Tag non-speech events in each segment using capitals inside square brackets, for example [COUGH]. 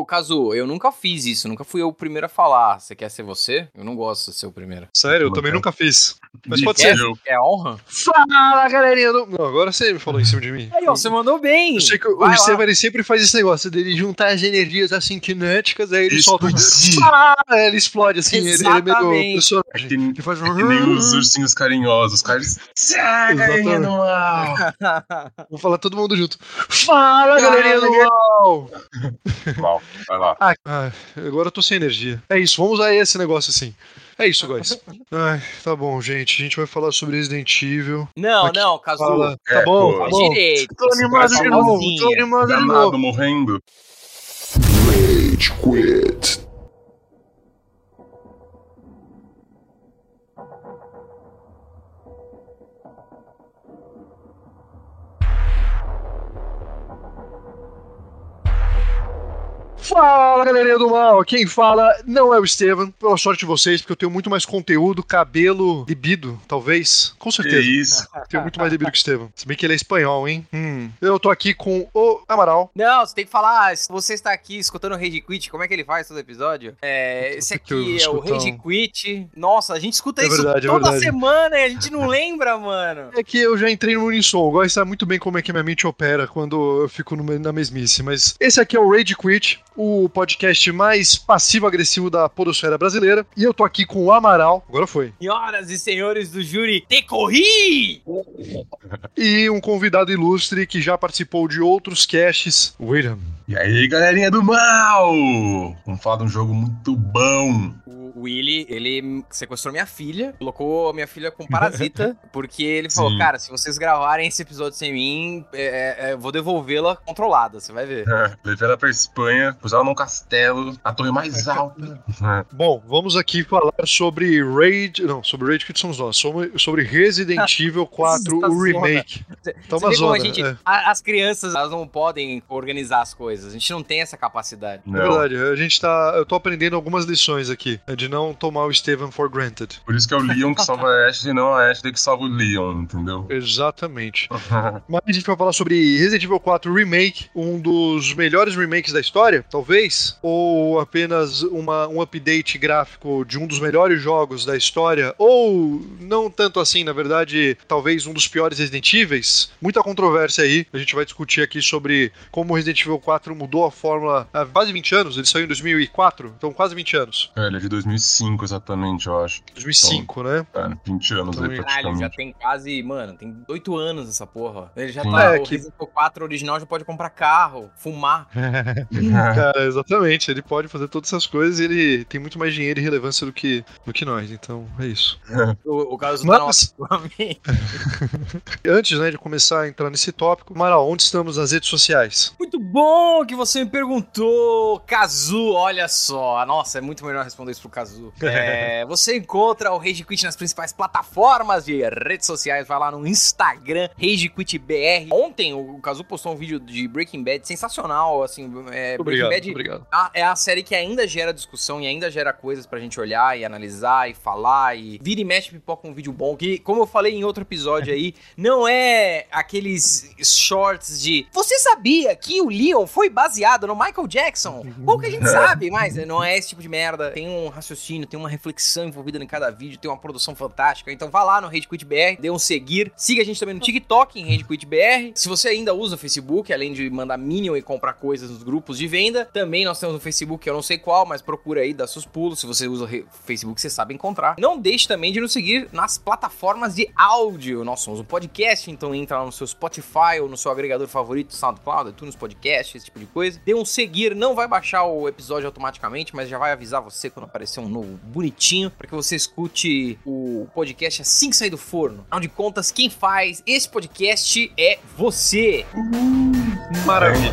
ô, Kazu, eu nunca fiz isso, nunca fui eu o primeiro a falar. Você quer ser você? Eu não gosto de ser o primeiro. Sério, eu também nunca fiz. Mas pode quer? ser. eu- É honra? Fala, galerinha do... Não, agora você me falou em cima de mim. Aí, ó, você mandou bem. Eu sei que o Vai. Estevam ele sempre faz esse negócio dele juntar as energias assim cinéticas, aí ele solta um. Explodir. [LAUGHS] Ah, ele explode assim, ele, ele é meio Exatamente. É personagem. que, Ele faz é que nem um. os [LAUGHS] ursinhos carinhosos. Os caras. Galerinha do mal! Vou falar todo mundo junto. Fala, galerinha do mal! Mal, vai lá. Ah, ah, agora eu tô sem energia. É isso, vamos usar esse negócio assim. É isso, guys. [LAUGHS] Ai, tá bom, gente. A gente vai falar sobre Resident Evil. Não, Aqui não, Kazu. Fala. É, Tá bom, tá bom. direito. Tô animado de faz novo, tô animado de novo. morrendo. Rage quit. Fala, galerinha do mal! Quem fala não é o Estevam, pela sorte de vocês, porque eu tenho muito mais conteúdo, cabelo, libido, talvez. Com Que certeza. isso? Tenho muito mais libido que o Estevam. Se bem que ele é espanhol, hein? Hum. Eu tô aqui com o Amaral. Não, você tem que falar, se você está aqui escutando o Rage Quit, como é que ele faz todo episódio? É, esse que aqui é o Rage Quit. Nossa, a gente escuta É isso verdade, é toda verdade. semana e a gente não lembra, mano. É que eu já entrei no Unisson, agora sabe muito bem como é que a minha mente opera quando eu fico na mesmice. Mas esse aqui é o Rage Quit, o podcast mais passivo-agressivo da podosfera brasileira. E eu tô aqui com o Amaral. Agora foi. Senhoras e senhores do júri, te corri! E um convidado ilustre que já participou de outros casts. William. E aí, galerinha do mal! Vamos falar de um jogo muito bom. O Willy, ele sequestrou minha filha, colocou a minha filha com parasita, [LAUGHS] porque ele falou, Sim. cara, se vocês gravarem esse episódio sem mim, é, é, eu vou devolvê-la controlada, você vai ver. [LAUGHS] Levei ela pra Espanha, pus ela num castelo, a torre mais alta. [LAUGHS] Bom, vamos aqui falar sobre Raid. Não, sobre Raid Quit somos nós. Sobre, sobre Resident Evil 4, Tá o remake. Tá Você uma zona. a gente, é. a- as crianças, elas não podem organizar as coisas, a gente não tem essa capacidade. É Não. verdade, a gente tá. Eu tô aprendendo algumas lições aqui. é De não tomar o Steven for granted. Por isso que é o Leon que salva a Ashley e não a Ashley que salva o Leon, entendeu? Exatamente. [LAUGHS] Mas a gente vai falar sobre Resident Evil 4 Remake, um dos melhores remakes da história, talvez, ou apenas uma, um update gráfico de um dos melhores jogos da história, ou não tanto assim, na verdade, talvez um dos piores Resident Evils. Muita controvérsia aí. A gente vai discutir aqui sobre como Resident Evil 4 mudou a fórmula há quase 20 anos. Ele saiu em 2004, então quase 20 anos. É, ele é de 2005 exatamente, eu acho. 2005, né? É, 20 anos Então, aí Caralho, já praticamente. tem quase, mano, tem oito anos essa porra. Ele já Sim. tá, É, o que- Resident Evil 4 original já pode comprar carro, fumar. [LAUGHS] [LAUGHS] Cara, exatamente. Ele pode fazer todas essas coisas e ele tem muito mais dinheiro e relevância do que, do que nós. Então, é isso. [LAUGHS] O, o caso tá Mas, novamente. antes né, de começar a entrar nesse tópico, Amaral, onde estamos nas redes sociais? Muito bom que você me perguntou, Kazu, olha só. Nossa, é muito melhor responder isso pro Kazu. [LAUGHS] É, você encontra o Rage Quit nas principais plataformas de redes sociais. Vai lá no Instagram, Rage Quit BR. Ontem o Kazu postou um vídeo de Breaking Bad sensacional, assim, é, Obrigado, Breaking Bad obrigado. a- é a série que ainda gera discussão e ainda gera coisas pra gente olhar e analisar e falar e vira e mexe pipoca um vídeo bom. Que, como eu falei em outro episódio aí, [LAUGHS] não é aqueles shorts de você sabia que o Leon foi baseado no Michael Jackson? Pouca gente [LAUGHS] sabe, mas não é esse tipo de merda. Tem um raciocínio, tem uma reflexão envolvida em cada vídeo, tem uma produção fantástica. Então vá lá no Rage Quit BR, dê um seguir. Siga a gente também no TikTok, em Rage Quit BR. Se você ainda usa o Facebook, além de mandar Minion e comprar coisas nos grupos de venda, também nós temos no Facebook, eu não sei qual, mas procura aí, dá seus pulos. Se você usa o Facebook, você sabe encontrar. Não deixe também de nos seguir nas plataformas de áudio. Nós somos um podcast, então entra lá no seu Spotify ou no seu agregador favorito, SoundCloud, iTunes Podcast, esse tipo de coisa. Dê um seguir, não vai baixar o episódio automaticamente, mas já vai avisar você quando aparecer um novo bonitinho, para que você escute o podcast assim que sair do forno. Afinal de contas, quem faz esse podcast é você. Maravilha.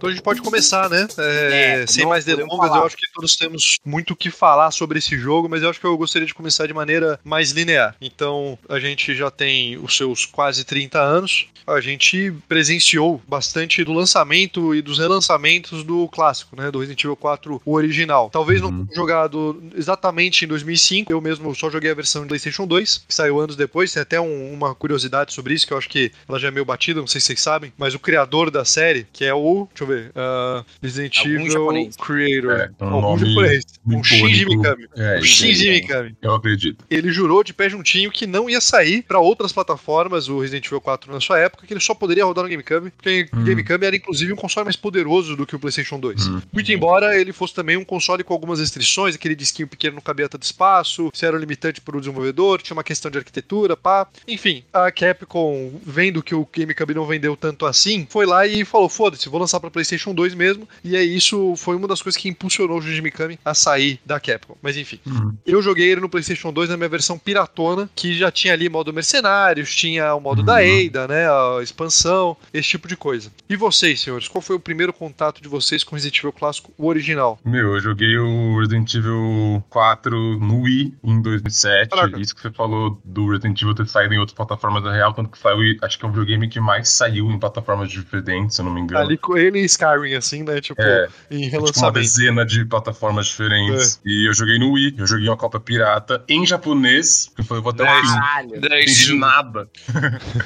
Então a gente pode começar, né? É, É, sem não mais delongas, eu acho que todos temos muito o que falar sobre esse jogo, mas eu acho que eu gostaria de começar de maneira mais linear. Então, a gente já tem os seus quase 30 anos, a gente presenciou bastante do lançamento e dos relançamentos do clássico, né? Do Resident Evil 4, o original. Talvez não Uhum. tenha jogado exatamente em 2005, eu mesmo só joguei a versão de PlayStation 2, que saiu anos depois. Tem até um- uma curiosidade sobre isso, que eu acho que ela já é meio batida, não sei se vocês sabem, mas o criador da série, que é o. Deixa eu ver. ah, Resident Evil. Creator. É, um Algum nome japonês. Um Shinji. Mikami. É, isso Shinji. Mikami. Eu acredito. Ele jurou de pé juntinho que não ia sair pra outras plataformas, o Resident Evil 4 na sua época, que ele só poderia rodar no GameCube, porque o Hum. GameCube era inclusive um console mais poderoso do que o PlayStation 2. Hum. Muito embora ele fosse também um console com algumas restrições, aquele disquinho pequeno não cabia tanto espaço, se era limitante para o desenvolvedor, tinha uma questão de arquitetura, pá. Enfim, a Capcom, vendo que o GameCube não vendeu tanto assim, foi lá e falou: foda-se, vou lançar para PlayStation 2 mesmo. E aí isso foi uma das coisas que impulsionou o Shinji Mikami a sair da Capcom. Mas enfim. Uhum. Eu joguei ele no PlayStation 2 na minha versão piratona, que já tinha ali modo mercenários, tinha o modo Uhum. da Ada, né, a expansão, esse tipo de coisa. E vocês, senhores, qual foi o primeiro contato de vocês com Resident Evil clássico, o original? Meu, eu joguei o Resident Evil 4 no Wii em 2007. Caraca. Isso que você falou do Resident Evil ter saído em outras plataformas da real, tanto que saiu, acho que é o videogame que mais saiu em plataformas diferentes, se eu não me engano. Ali com ele Skyrim, assim, né, tipo, É, em Tipo, uma relançamento. dezena de plataformas diferentes. E eu joguei no Wii, eu joguei uma cópia pirata em japonês. Eu falei, vou até o fim. Caralho. Não entendi nada. [LAUGHS]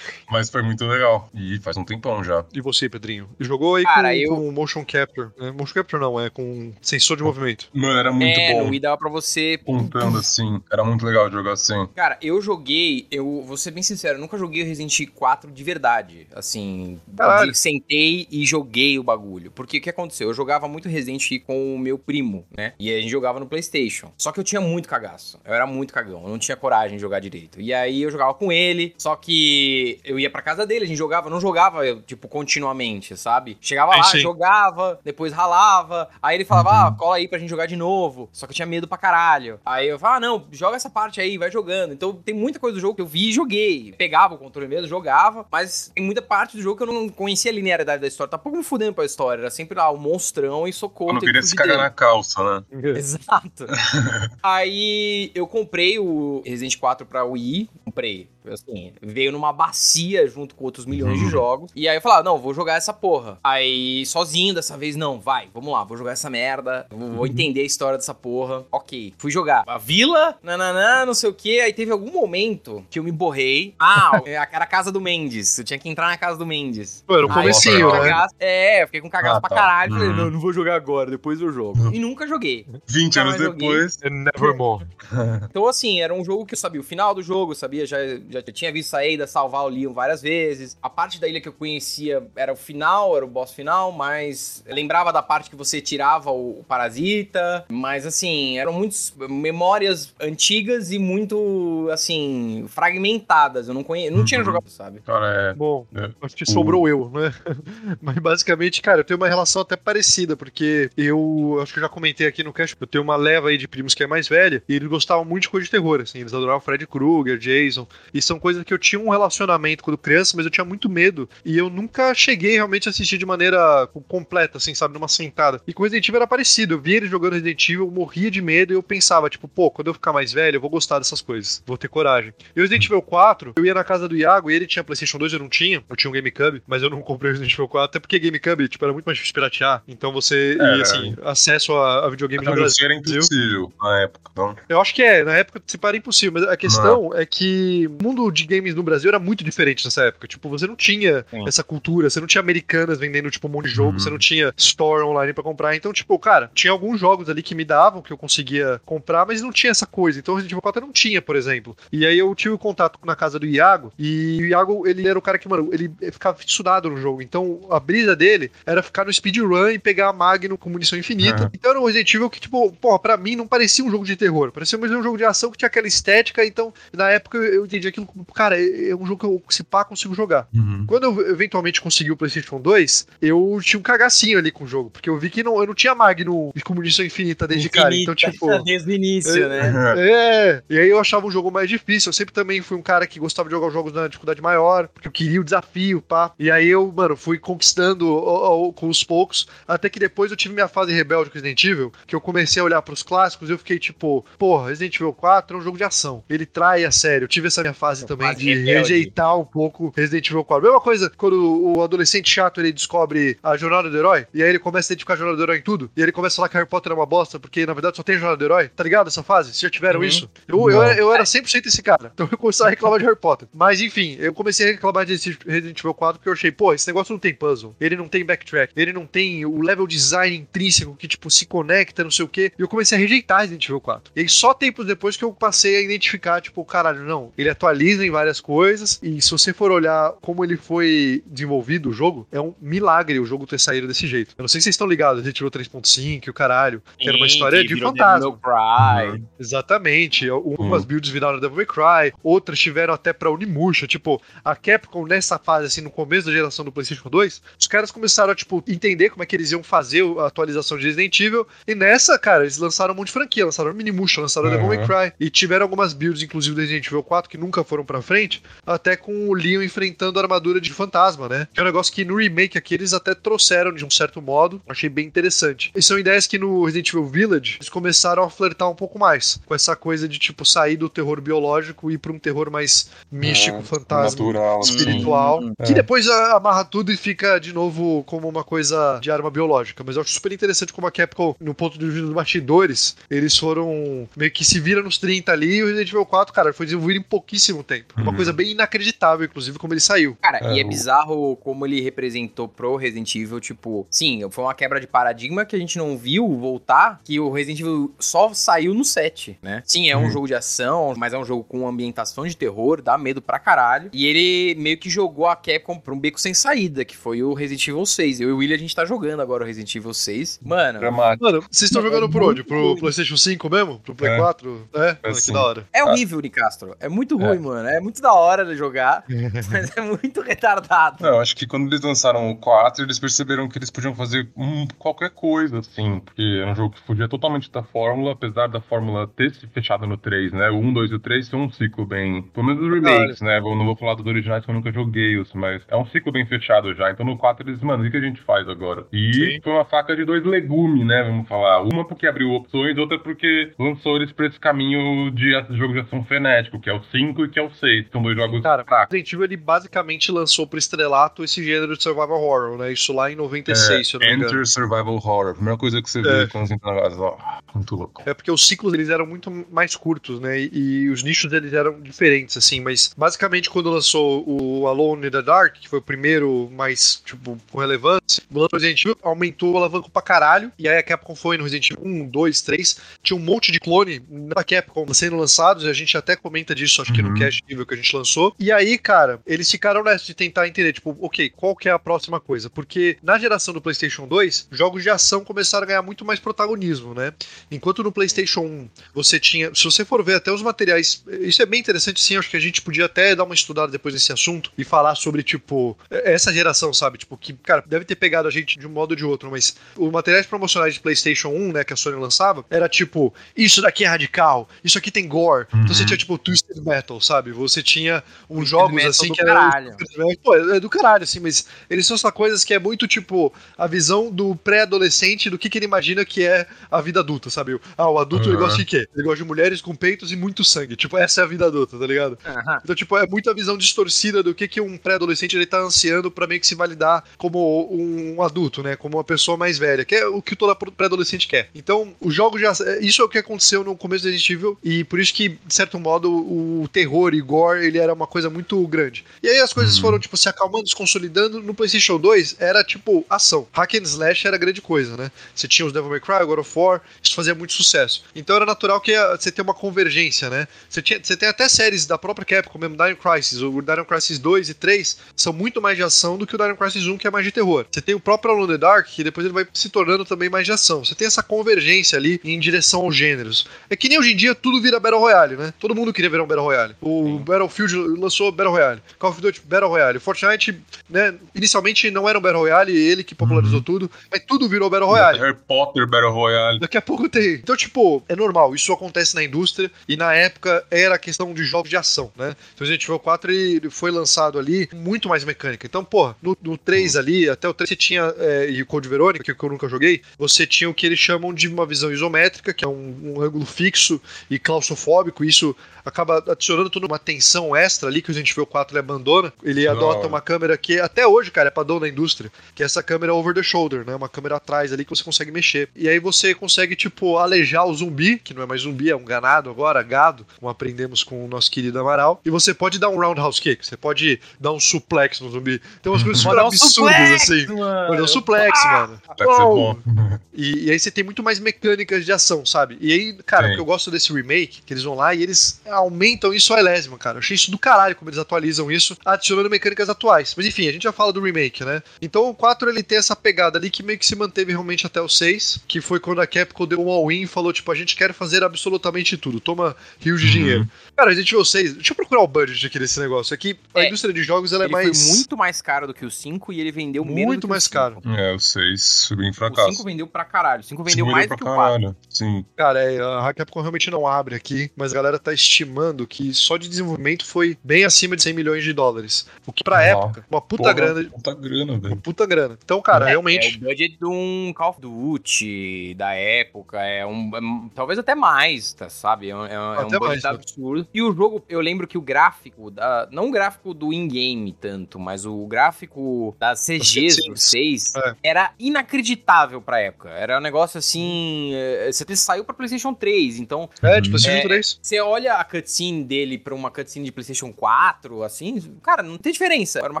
Mas foi muito legal. E faz um tempão já. E você, Pedrinho? Jogou aí Cara, com, eu- com motion capture. né? Motion capture não, é com sensor de movimento. Mano, era muito é, bom. no Wii dava pra você Contando assim. Era muito legal jogar assim. Cara, eu joguei, eu vou ser bem sincero, eu nunca joguei o Resident Evil 4 de verdade. Assim, Caralho. sentei e joguei o bagulho. Porque o que aconteceu? Eu jogava muito Resident Evil com o meu primo, né? E a gente jogava no PlayStation. Só que eu tinha muito cagaço. Eu era muito cagão, eu não tinha coragem de jogar direito. E aí eu jogava com ele, só que eu ia pra casa dele, a gente jogava, não jogava, eu, tipo, continuamente, sabe? Chegava lá, sim. jogava, depois ralava. Aí ele falava, Uhum. ah, cola aí pra gente jogar de novo. Só que eu tinha medo pra caralho. Aí eu falava, ah, não, joga essa parte aí, vai jogando. Então tem muita coisa do jogo que eu vi e joguei. Pegava o controle mesmo, jogava. Mas tem muita parte do jogo que eu não conhecia a linearidade da história. Tá pouco me fudendo pra história. Era sempre lá o monstrão e socorro. Eu não que queria se cagar dele. na calça, né? [LAUGHS] Exato. [LAUGHS] Aí eu comprei o Resident 4 pra Wii. Comprei. Assim, veio numa bacia junto com outros milhões de Uhum. jogos. E aí eu falei, ah, não, vou jogar essa porra. Aí, sozinho dessa vez, não, vai, vamos lá, vou jogar essa merda. Vou, vou entender a história dessa porra. Ok. Fui jogar. A vila, nananã, não sei o que. Aí teve algum momento que eu me borrei. Ah, [LAUGHS] era a casa do Mendes. Eu tinha que entrar na casa do Mendes. Pô, era o comecinho, né? cagaço- É, eu fiquei com cagaço Ah, pra tá. caralho. Falei, Uhum. não, não vou jogar agora, depois eu jogo. E nunca joguei. 20 Nunca anos joguei. depois. É Nevermore. [LAUGHS] Então, assim, era um jogo que eu sabia o final do jogo, eu sabia, já, já tinha visto a Ada salvar o Leon várias vezes. A parte da ilha que eu conhecia era o final, era o boss final, mas lembrava da parte que você tirava o, o parasita. Mas, assim, eram muitas memórias antigas e muito, assim, fragmentadas. Eu não conhecia, não tinha Uhum. jogado, sabe? Cara, é. Bom, É. acho que sobrou eu, né? [LAUGHS] Mas basicamente, cara, eu tenho uma relação até parecida, porque eu acho que eu já comentei aqui no cast, eu tenho uma leva aí de primos que é mais velha, e eles gostavam muito de coisa de terror, assim, eles adoravam Fred Krueger, Jason, e são coisas que eu tinha um relacionamento quando criança, mas eu tinha muito medo, e eu nunca cheguei realmente a assistir de maneira completa, assim, sabe, numa sentada. E com Resident Evil era parecido, eu via ele jogando Resident Evil, eu morria de medo, e eu pensava, tipo, pô, quando eu ficar mais velho, eu vou gostar dessas coisas, vou ter coragem. E o Resident Evil 4, eu ia na casa do Iago, e ele tinha PlayStation 2, eu não tinha, eu tinha um GameCube, mas eu não [LAUGHS] comprei o Resident Evil 4, até porque GameCube, tipo, era muito mais difícil piratear, então você, e Era. assim, acesso a, a videogame no Brasil. era impossível na época. Então, Eu acho que é, na época se para impossível, mas a questão é que mundo de games no Brasil era muito diferente nessa época. Tipo, você não tinha Sim. essa cultura, você não tinha americanas vendendo, tipo, um monte de jogo, Uhum. você não tinha store online pra comprar. Então, tipo, cara, tinha alguns jogos ali que me davam, que eu conseguia comprar, mas não tinha essa coisa. Então, Resident Evil 4 não tinha, por exemplo. E aí eu tive contato na casa do Iago, e o Iago, ele era o cara que, mano, ele ficava fissurado no jogo. Então, a brisa dele era ficar no speedrun e pegar a Magnum com munição infinita. Uhum. Então era um Resident Evil que, tipo, porra, pra mim não parecia um jogo de terror. Parecia mais um jogo de ação que tinha aquela estética. Então, na época, eu entendi aquilo como, cara, é é um jogo que eu, se pá, consigo jogar. uhum. Quando eu eventualmente consegui o PlayStation 2, eu tinha um cagacinho ali com o jogo, porque eu vi que não, eu não tinha Magnum com munição infinita desde de cara. Então, tipo. Desde o início, né? [LAUGHS] É, e aí eu achava um jogo mais difícil. Eu sempre também fui um cara que gostava de jogar os jogos na dificuldade maior, porque eu queria o desafio, pá. E aí eu, mano, fui conquistando jogando ó, ó, com os poucos, até que depois eu tive minha fase rebelde com Resident Evil, que eu comecei a olhar pros clássicos e eu fiquei tipo, porra, Resident Evil 4 é um jogo de ação. Ele trai a sério. Eu tive essa minha fase também fase de rebelde. rejeitar um pouco Resident Evil 4. Mesma coisa quando o adolescente chato ele descobre a jornada do herói, e aí ele começa a identificar a jornada do herói em tudo, e ele começa a falar que Harry Potter é uma bosta, porque na verdade só tem jornada do herói. Tá ligado essa fase? Vocês já tiveram Uhum. isso? Eu, eu, eu era 100% esse cara. Então [LAUGHS] eu comecei a reclamar de Harry Potter. Mas enfim, eu comecei a reclamar de Resident Evil 4 porque eu achei, pô, esse negócio não tem puzzle, ele não tem backtrack, ele não tem o level design intrínseco que, tipo, se conecta, não sei o quê. E eu comecei a rejeitar Resident Evil 4. E aí só tempos depois que eu passei a identificar, tipo, caralho, não, ele atualiza em várias coisas. E se você for olhar como ele foi desenvolvido, o jogo, é um milagre o jogo ter saído desse jeito. Eu não sei se vocês estão ligados, Resident Evil 3.5 e o caralho, que era uma história de fantasma. Cry. Exatamente. Umas Uhum. builds viraram Devil May Cry, outras tiveram até pra Unimusha. Tipo, a Capcom nessa fase, assim, no começo da geração do PlayStation 2, os caras começaram a, tipo, entender como é que eles iam fazer a atualização de Resident Evil. E nessa, cara, eles lançaram um monte de franquia. Lançaram Minimusha, lançaram Devil May Uhum. Cry. E tiveram algumas builds, inclusive do Resident Evil 4, que nunca foram pra frente, até com o Leon enfrentando a armadura de fantasma, né? Que é um negócio que no remake aqui eles até trouxeram de um certo modo. Achei bem interessante. E são ideias que no Resident Evil Village eles começaram a flertar um pouco mais. Com essa coisa de, tipo, sair do terror biológico e ir pra um terror mais místico, É, fantasma Natural, assim. espiritual, Hum, que é. depois amarra tudo e fica de novo como uma coisa de arma biológica. Mas eu acho super interessante como a Capcom, no ponto de vista dos bastidores, eles foram meio que se vira nos 30 ali e o Resident Evil 4, cara, foi desenvolvido em pouquíssimo tempo. Uma Uhum. coisa bem inacreditável, inclusive, como ele saiu. Cara, É, e é o- bizarro como ele representou pro Resident Evil, tipo, sim, foi uma quebra de paradigma que a gente não viu voltar, que o Resident Evil só saiu no 7, né? Sim, é um Uhum. jogo de ação, mas é um jogo com ambientação de terror, dá medo pra caralho. E ele meio que jogou a Capcom pra um beco sem saída, que foi o Resident Evil 6. Eu e o William, a gente tá jogando agora o Resident Evil 6. Mano, Dramático. Mano, vocês estão É jogando por muito onde? Pro. PlayStation 5 mesmo? Pro Play É. 4? É? Mano, que Assim. da hora. é horrível, Nicastro. É muito ruim, mano. É muito da hora de jogar, [LAUGHS] mas é muito retardado. Não, eu acho que quando eles lançaram o 4, eles perceberam que eles podiam fazer hum, qualquer coisa, assim, porque era um jogo que fugia totalmente da fórmula, apesar da fórmula ter se fechado no 3, né? O 1, 2 e o 3 são um ciclo bem. Pelo menos os remakes, né? Eu não vou falar dos originais que eu nunca joguei, os, mas é um ciclo bem fechado já. Então no 4 eles, mano, o que que a gente faz agora? E Sim. foi uma faca de dois legumes, né? Vamos falar. Uma porque abriu opções, outra porque lançou eles pra esse caminho de jogo de ação frenético, que é o 5 e que é o 6. São dois jogos Cara, fracos. Resident Evil ele basicamente lançou pro estrelato esse gênero de survival horror, né? Isso lá em 96, se eu não me engano. Enter Survival Horror. A primeira coisa que você vê É. quando você entra na casa, ó, muito louco. É porque os ciclos eles eram muito mais curtos, né? E, e os nichos eles eram diferentes, assim. Mas basicamente quando lançou o Alone in the Dark, que foi o primeiro mais, tipo, com relevância, o Resident Evil aumentou o alavanco pra caralho. E aí a Capcom foi no Resident Evil 1, 2, 3. Tinha um monte de clone da Capcom sendo lançados. E a gente até comenta disso, acho que no Uhum. Nível que a gente lançou. E aí, cara, eles ficaram nessa de tentar entender, tipo, ok, qual que é a próxima coisa? Porque na geração do PlayStation 2, jogos de ação começaram a ganhar muito mais protagonismo, né? Enquanto no PlayStation 1 você tinha. Se você for ver até os materiais. Isso é bem interessante, sim. Acho que a gente podia até dar uma estudada depois nesse assunto e falar sobre, tipo, essa geração, sabe? Tipo, que, cara, deve ter pegado a gente de um modo ou de outro, mas os materiais promocionais de PlayStation 1, né, que a Sony lançava, era tipo, isso daqui é radical, isso aqui tem gore. Então você Uhum. tinha, tipo, Twisted Metal, sabe? Você tinha uns Twisted jogos assim que caralho. Pô, é do caralho, assim, mas eles são essas coisas que é muito, tipo, a visão do pré-adolescente do que, que ele imagina que é a vida adulta, sabe? Ah, o adulto ele Uhum. gosta de quê? Ele gosta de mulheres com peitos e muito sangue. Tipo, essa é a vida adulta, tá ligado? Aham. Então, tipo, é muita visão distorcida do que, que um pré-adolescente ele tá ansiando pra meio que se validar como um adulto, né? Como uma pessoa mais velha, que é o que todo pré-adolescente quer. Então, os jogos já. Isso é o que aconteceu no começo do Resident Evil, e por isso que, de certo modo, o terror e gore ele era uma coisa muito grande. E aí as coisas Uhum. foram, tipo, se acalmando, se consolidando. No PlayStation 2 era, tipo, ação. Hack and Slash era grande coisa, né? Você tinha os Devil May Cry, God of War, isso fazia muito sucesso. Então era natural que ah, você tenha uma convergência, né? Você, tinha, você tem até séries da própria Capcom, mesmo Dino Crisis, o Dino Crisis 2 e 3 são muito mais de ação do que o Dino Crisis 1, que é mais de terror. Você tem o próprio Alone in the Dark, que depois ele vai se tornando também mais de ação. Você tem essa convergência ali em direção aos gêneros. É que nem hoje em dia tudo vira Battle Royale, né? Todo mundo queria virar um Battle Royale. O Battlefield lançou Battle Royale. Call of Duty Battle Royale. Fortnite, né, inicialmente não era um Battle Royale, ele que popularizou tudo, mas tudo virou Battle Royale. Harry Potter Battle Royale. Daqui a pouco tem. Então, tipo, é normal, isso acontece na indústria e na época era a questão de jogos de ação, né? Então, Resident Evil 4 ele foi lançado ali muito mais mecânica. Então, pô, no, no 3 3 ali, até o 3 você tinha, é, e o Code Verônica, que eu nunca joguei, você tinha o que eles chamam de uma visão isométrica, que é um, um ângulo fixo e claustrofóbico, e isso acaba adicionando toda uma tensão extra ali que o Resident Evil 4 ele abandona. Ele Da adota uma câmera que até hoje, cara, é padrão na indústria, que é essa câmera over the shoulder, né? Uma câmera atrás ali que você consegue mexer. E aí você consegue, tipo, alejar o zumbi, que não é mais zumbi, é um ganado agora, gado, como aprendemos com o nosso querido Amaral. E você pode dar um roundhouse kick, você pode dar um suplex no zumbi. Tem umas coisas super um absurdas, suplex, assim. mano. Pode dar um suplex, mano. Uou! bom. E, e aí você tem muito mais mecânicas de ação, sabe? E aí, cara, Sim. o que eu gosto desse remake, que eles vão lá e eles aumentam isso a elésima, cara. Eu achei isso do caralho como eles atualizam isso, adicionando mecânicas atuais. Mas enfim, a gente já fala do remake, né? Então o 4 ele tem essa pegada ali que meio que se manteve realmente até o 6, que foi quando a Capcom deu um all-in e falou, tipo, a gente quer fazer absolutamente tudo, toma rios de Uhum. dinheiro. Cara, a gente viu 6, deixa eu procurar o budget aqui desse negócio. Aqui, a É, indústria de jogos ela é Ele mais... foi muito mais caro do que o 5 e ele vendeu menos Muito do que mais o 5. caro. É, o 6 subiu em O fracasso. 5 vendeu pra caralho. O 5 vendeu mais do que o 4. caralho. Sim. Cara, é, a Capcom realmente não abre aqui, mas a galera tá estimando que só de desenvolvimento foi bem acima de 100 milhões de dólares. O que pra época, uma puta Porra, grana, Puta grana, uma velho. puta grana. Então, cara, É, realmente É o budget de um Call of Duty da época, é um. é talvez até mais, tá, sabe? É um, é um- é um budget mais, né? absurdo. E o jogo, eu lembro que o gráfico, da, não o gráfico do in-game tanto, mas o gráfico das CGs do cutscenes. 6 É. era inacreditável pra época. Era um negócio assim. é, Você saiu pra PlayStation 3, então é, tipo, PlayStation É, 3. você olha a cutscene dele pra uma cutscene de PlayStation 4, assim, cara, não tem diferença. Era uma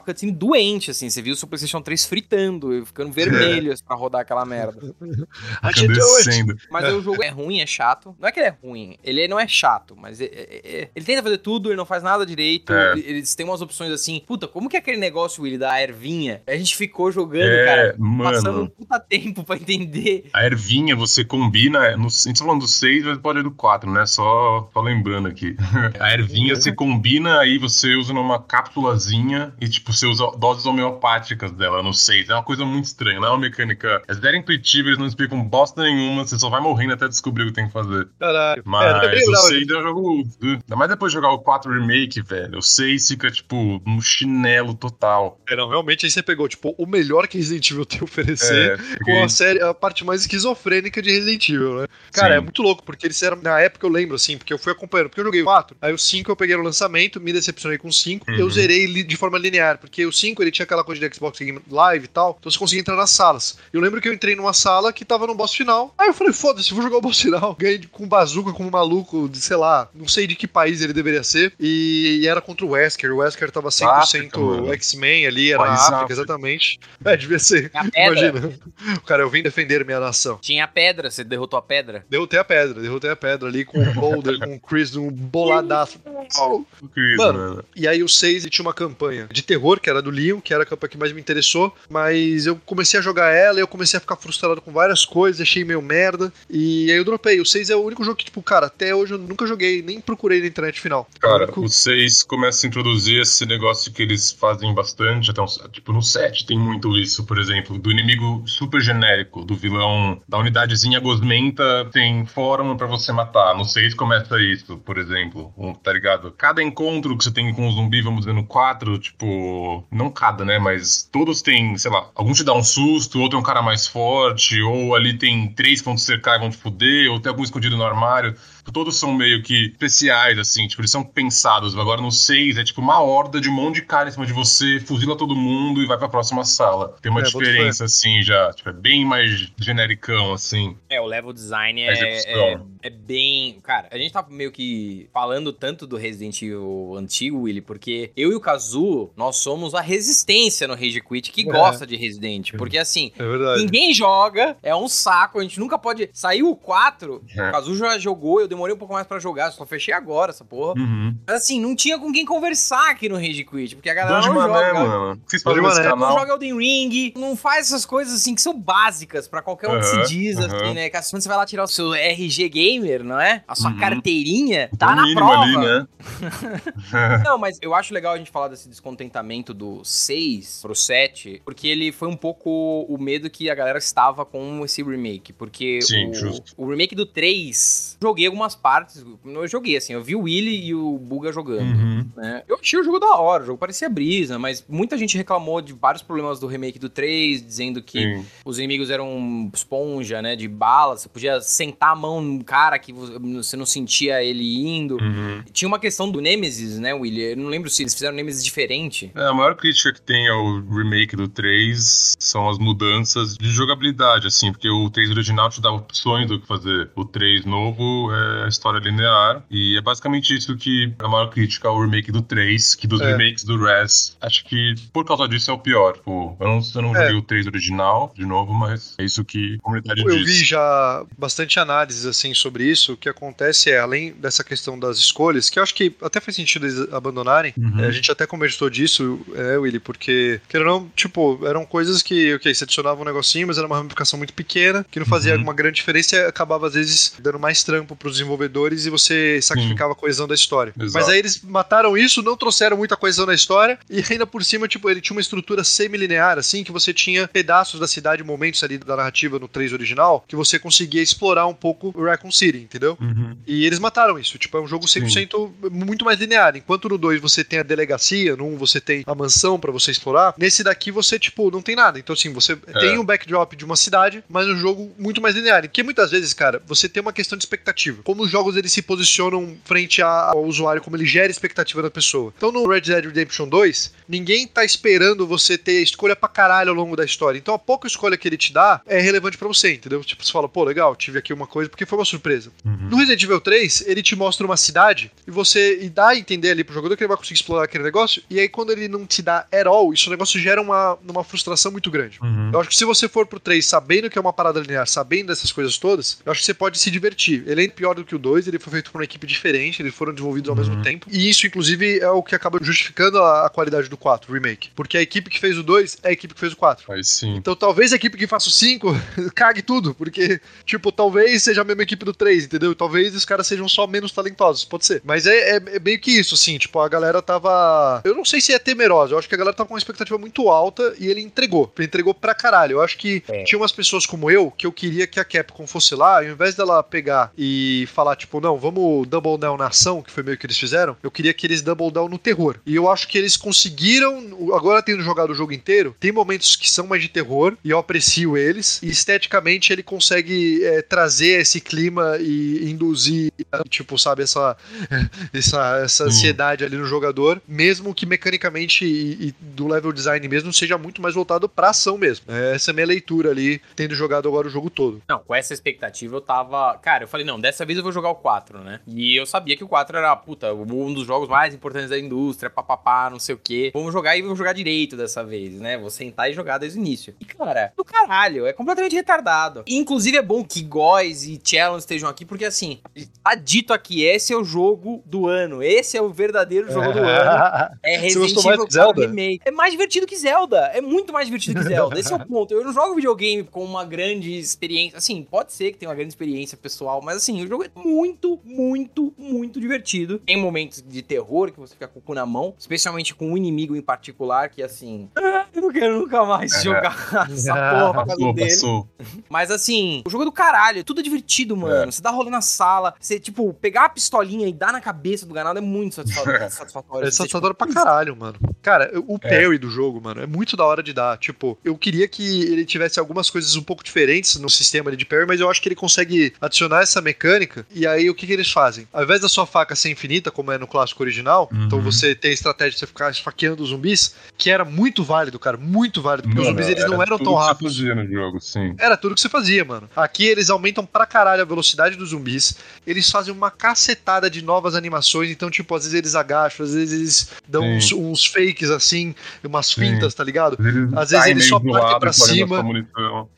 cutscene doente, assim. Você viu o seu PlayStation 3 fritando, ficando vermelho [LAUGHS] assim, pra rodar aquela merda. [LAUGHS] Mas aí o jogo é ruim, é chato. Não é que ele é ruim, ele não é chato, mas é- é- é- ele tenta fazer tudo, ele não faz nada direito. É. Eles têm umas opções assim. Puta, como que é aquele negócio, Willy, da ervinha? A gente ficou jogando, É, cara, passando um mano. puta tempo pra entender. A ervinha você combina. No, a gente tá falando do 6, mas pode ir do 4, né? Só, só lembrando aqui. [LAUGHS] A ervinha você combina, aí você usa numa cápsulazinha e, tipo, você usa doses homeopáticas dela no 6. É uma coisa muito estranha, não é uma mecânica. É zero intuitiva, eles não explicam bosta nenhuma, você só vai morrendo até descobrir o que tem que fazer. Caralho. Mas é, bem o legal, 6 é um jogo. Ainda mais depois de jogar o 4 Remake, velho. O 6 fica, tipo, no chinelo total. É, não, realmente aí você pegou, tipo, o melhor que Resident Evil tem a oferecer. É, Com a série, a parte mais esquizofrênica de Resident Evil, né? Cara, Sim. é muito louco, porque eles eram. Na época eu lembro, assim, porque eu fui acompanhando, porque eu joguei o 4, aí o 5 eu peguei no lançamento, me decepcionei com o 5, eu Uhum. zerei li- de forma linear, porque o 5 ele tinha aquela coisa de Xbox Game Live e tal, então você conseguia entrar nas salas. Eu lembro que eu entrei numa sala que tava no boss final, aí eu falei, foda-se, vou jogar o boss final. [LAUGHS] Ganhei com bazuca como um maluco, de sei lá, não sei de que país ele deveria ser, e, e era contra o Wesker. O Wesker tava 100% África, mano. X-Men ali, era País África, África. exatamente. É, devia ser. Imagina. [LAUGHS] O cara, eu vim defender minha nação. Tinha a pedra, você derrotou a pedra. Derrotei a pedra, derrotei a pedra ali com o Boulder, com o Chris, um boladaço. Oh. Incrível, Mano, mano. E aí o 6 ele tinha uma campanha de terror, que era do Leon, que era a campanha que mais me interessou, mas eu comecei a jogar ela e eu comecei a ficar frustrado com várias coisas, achei meio merda, e aí eu dropei. O 6 é o único jogo que, tipo, cara, até hoje eu nunca joguei, nem procurei na internet final. É o Cara, único- o 6 começa a introduzir esse negócio que eles fazem bastante, até um, tipo no 7 tem muito isso, por exemplo, do inimigo super genérico, do vilão da unidadezinha gosmenta, tem fórmula pra você matar. No 6 começa isso, por exemplo, um, tá ligado? Cada encontro que você tem com um zumbi, vamos dizer, no 4, tipo, não cada, né, mas todos têm, sei lá, algum te dá um susto, outro é um cara mais forte, ou ali tem três que vão te cercar e vão te fuder, ou tem algum escondido no armário. Todos são meio que especiais, assim, tipo, eles são pensados. Agora no 6 é tipo uma horda de um monte de cara em cima de você, fuzila todo mundo e vai pra próxima sala. Tem uma É, diferença, assim, já. Tipo, é bem mais genericão, assim. É, o level design é, é, é bem. Cara, a gente tá meio que falando tanto do Resident Evil antigo, Willy, porque eu e o Kazu, nós somos a resistência no Rage Quit que É. gosta de Resident. Porque assim. É. Ninguém joga, é um saco, a gente nunca pode. Saiu o 4, É. o Kazu já jogou, eu demorei um pouco mais pra jogar, só fechei agora essa porra. Uhum. Mas assim, não tinha com quem conversar aqui no Rage Quit, porque a galera de não mané, joga. mano. O que vocês fazem nesse mané. Não canal? joga Elden Ring, não faz essas coisas assim que são básicas pra qualquer um que Aham, se diz, aham. assim, né? Que quando você vai lá tirar o seu RG Gamer, não é? A sua Uhum. carteirinha, O tá na mínimo prova. ali, né? [LAUGHS] [LAUGHS] Não, mas eu acho legal a gente falar desse descontentamento do 6 pro 7, porque ele foi um pouco o medo que a galera estava com esse remake. Porque Sim, o, justo. o remake do 3, joguei algumas partes. Eu joguei, assim, eu vi o Willy e o Buga jogando. Uhum. né? Eu achei o jogo da hora, o jogo parecia brisa, mas muita gente reclamou de vários problemas do remake do 3, dizendo que Sim. os inimigos eram esponja, né, de bala, você podia sentar a mão num cara que vo- você não sentia ele indo. Uhum. Tinha uma questão do Nemesis, né, William? Eu não lembro se eles fizeram Nemesis diferente. É, a maior crítica que tem ao remake do 3 são as mudanças de jogabilidade, assim, porque o 3 original te dá opções do que fazer. O 3 novo é a história linear, e é basicamente isso que é a maior crítica ao remake do 3, que dos É. remakes do Res, acho que por causa disso é o pior. Tipo, eu não, eu não É. joguei o 3 original, de novo, mas é isso que a comunidade Eu diz. vi já bastante análises assim sobre isso. O que acontece é, além dessa questão das escolhas, que eu acho que até faz sentido eles abandonarem. Uhum. é, a gente até conversou disso, é, Willy, porque, querendo ou não, tipo, eram coisas que, ok, você adicionava um negocinho, mas era uma ramificação muito pequena, que não fazia Uhum. uma grande diferença e acabava, às vezes, dando mais trampo pros desenvolvedores e você sacrificava a coesão da história. Exato. Mas aí eles mataram isso, não trouxeram muita coesão da história, e ainda por cima, tipo, ele tinha uma estrutura semi-linear, assim, que você tinha pedaços da cidade, momentos ali da narrativa no 3 original, que você conseguia explorar um pouco o Raccoon City, entendeu? Uhum. E eles mataram isso. Tipo, é um jogo 100% muito mais linear. Enquanto no 2 você tem a delegacia, no 1 você tem a mansão pra você explorar, nesse daqui você, tipo, não tem nada. Então, assim, você tem um backdrop de uma cidade, mas um jogo muito mais linear. Porque muitas vezes, cara, você tem uma questão de expectativa. Como os jogos eles se posicionam frente ao usuário, como ele gera expectativa da pessoa. Então, no Red Dead Redemption 2, ninguém tá esperando você ter escolha pra caralho ao longo da história. Então, a pouca escolha que ele te dá é relevante pra você, entendeu? Tipo, você fala, pô, legal, tive aqui uma coisa, porque foi uma surpresa. Uhum. No Resident Evil 3, ele te mostra uma cidade e você e dá a entender ali pro jogador que ele vai conseguir explorar aquele negócio. E aí, quando ele não te dá at all, isso o negócio gera uma, uma frustração muito grande. Uhum. Eu acho que se você for pro 3 sabendo que é uma parada linear, sabendo dessas coisas todas, eu acho que você pode se divertir. Ele é pior do que o 2, ele foi feito por uma equipe diferente, eles foram desenvolvidos ao Uhum. mesmo tempo. E isso, inclusive, é o que acaba justificando a, a qualidade do 4, o remake. Porque a equipe que fez o 2 é a equipe que fez o 4. Aí sim. Então talvez a equipe que faça o 5 [LAUGHS] cague tudo, porque, tipo, talvez seja a mesma equipe do 3, entendeu? Talvez os caras sejam só menos talentosos, pode ser. Mas é, é, é meio que isso, assim, tipo, a galera tava. Eu não sei se é temerosa, eu acho que a galera tava com uma expectativa muito alta e ele entregou. Ele entregou pra caralho. Eu acho que É. tinha umas pessoas como eu que eu queria que a Capcom fosse lá, ao invés dela pegar e falar, tipo, não, vamos double down na ação, que foi meio que eles fizeram, eu queria que eles double down no terror. E eu acho que eles conseguiram, agora tendo jogado o jogo inteiro, tem momentos que são mais de terror, e eu aprecio eles, e esteticamente ele consegue é, trazer esse clima e induzir, tipo, sabe, essa, [LAUGHS] essa, essa Sim. ansiedade ali no jogador, mesmo que mecanicamente e, e do level design mesmo seja muito mais voltado pra ação mesmo. É, essa é a minha leitura ali, tendo jogado agora o jogo todo. Não, com essa expectativa eu tava. Cara, eu falei, não, dessa vez eu vou jogar o 4, né? E eu sabia que o 4 era, puta, um dos jogos mais importantes da indústria, papapá, não sei o quê. Vamos jogar e vamos jogar direito dessa vez, né? Vou sentar e jogar desde o início. E, cara, do caralho, é completamente retardado. E, inclusive, é bom que Góis e Challenge estejam aqui, porque assim, tá dito aqui, esse é o jogo do ano. Esse é o verdadeiro jogo do ano. [LAUGHS] É Resident Evil Zelda? Remake. É mais divertido que Zelda. É muito mais divertido que Zelda. Esse é o [LAUGHS] ponto. Eu não jogo videogame com uma grande experiência. Assim, pode ser que tenha uma grande experiência pessoal, mas assim, o jogo é muito, muito, muito divertido. Tem momentos de terror que você fica com o cu na mão, especialmente com um inimigo em particular que assim, "Ah, eu não quero nunca mais É. jogar [LAUGHS] essa porra pra casa dele. passou. Mas assim, o jogo é do caralho, é tudo divertido, mano. Você dá rolê na sala, você, tipo, pegar a pistolinha e dar na cabeça do ganado é muito satisfatório. [LAUGHS] satisfatório. É Você, tipo, satisfatório pra caralho, mano. Cara, o parry do jogo, mano, é muito da hora de dar. Tipo, eu queria que ele tivesse algumas coisas um pouco diferentes no sistema ali de parry, mas eu acho que ele consegue adicionar essa mecânica. E aí, o que, que eles fazem? Ao invés da sua faca ser infinita, como é no clássico original, Uhum. então você tem a estratégia de você ficar esfaqueando os zumbis, que era muito válido, cara, muito válido, porque os Mano, zumbis eles não eram tão que você rápidos. fazia no jogo, sim. Era tudo que você fazia, mano. Aqui eles aumentam pra caralho a velocidade dos zumbis. Eles fazem uma cacetada de novas animações. Então, tipo, às vezes eles agacham, às vezes eles dão uns, uns fakes assim, umas Sim. fintas, tá ligado? Eles Às vezes eles só partem pra cima.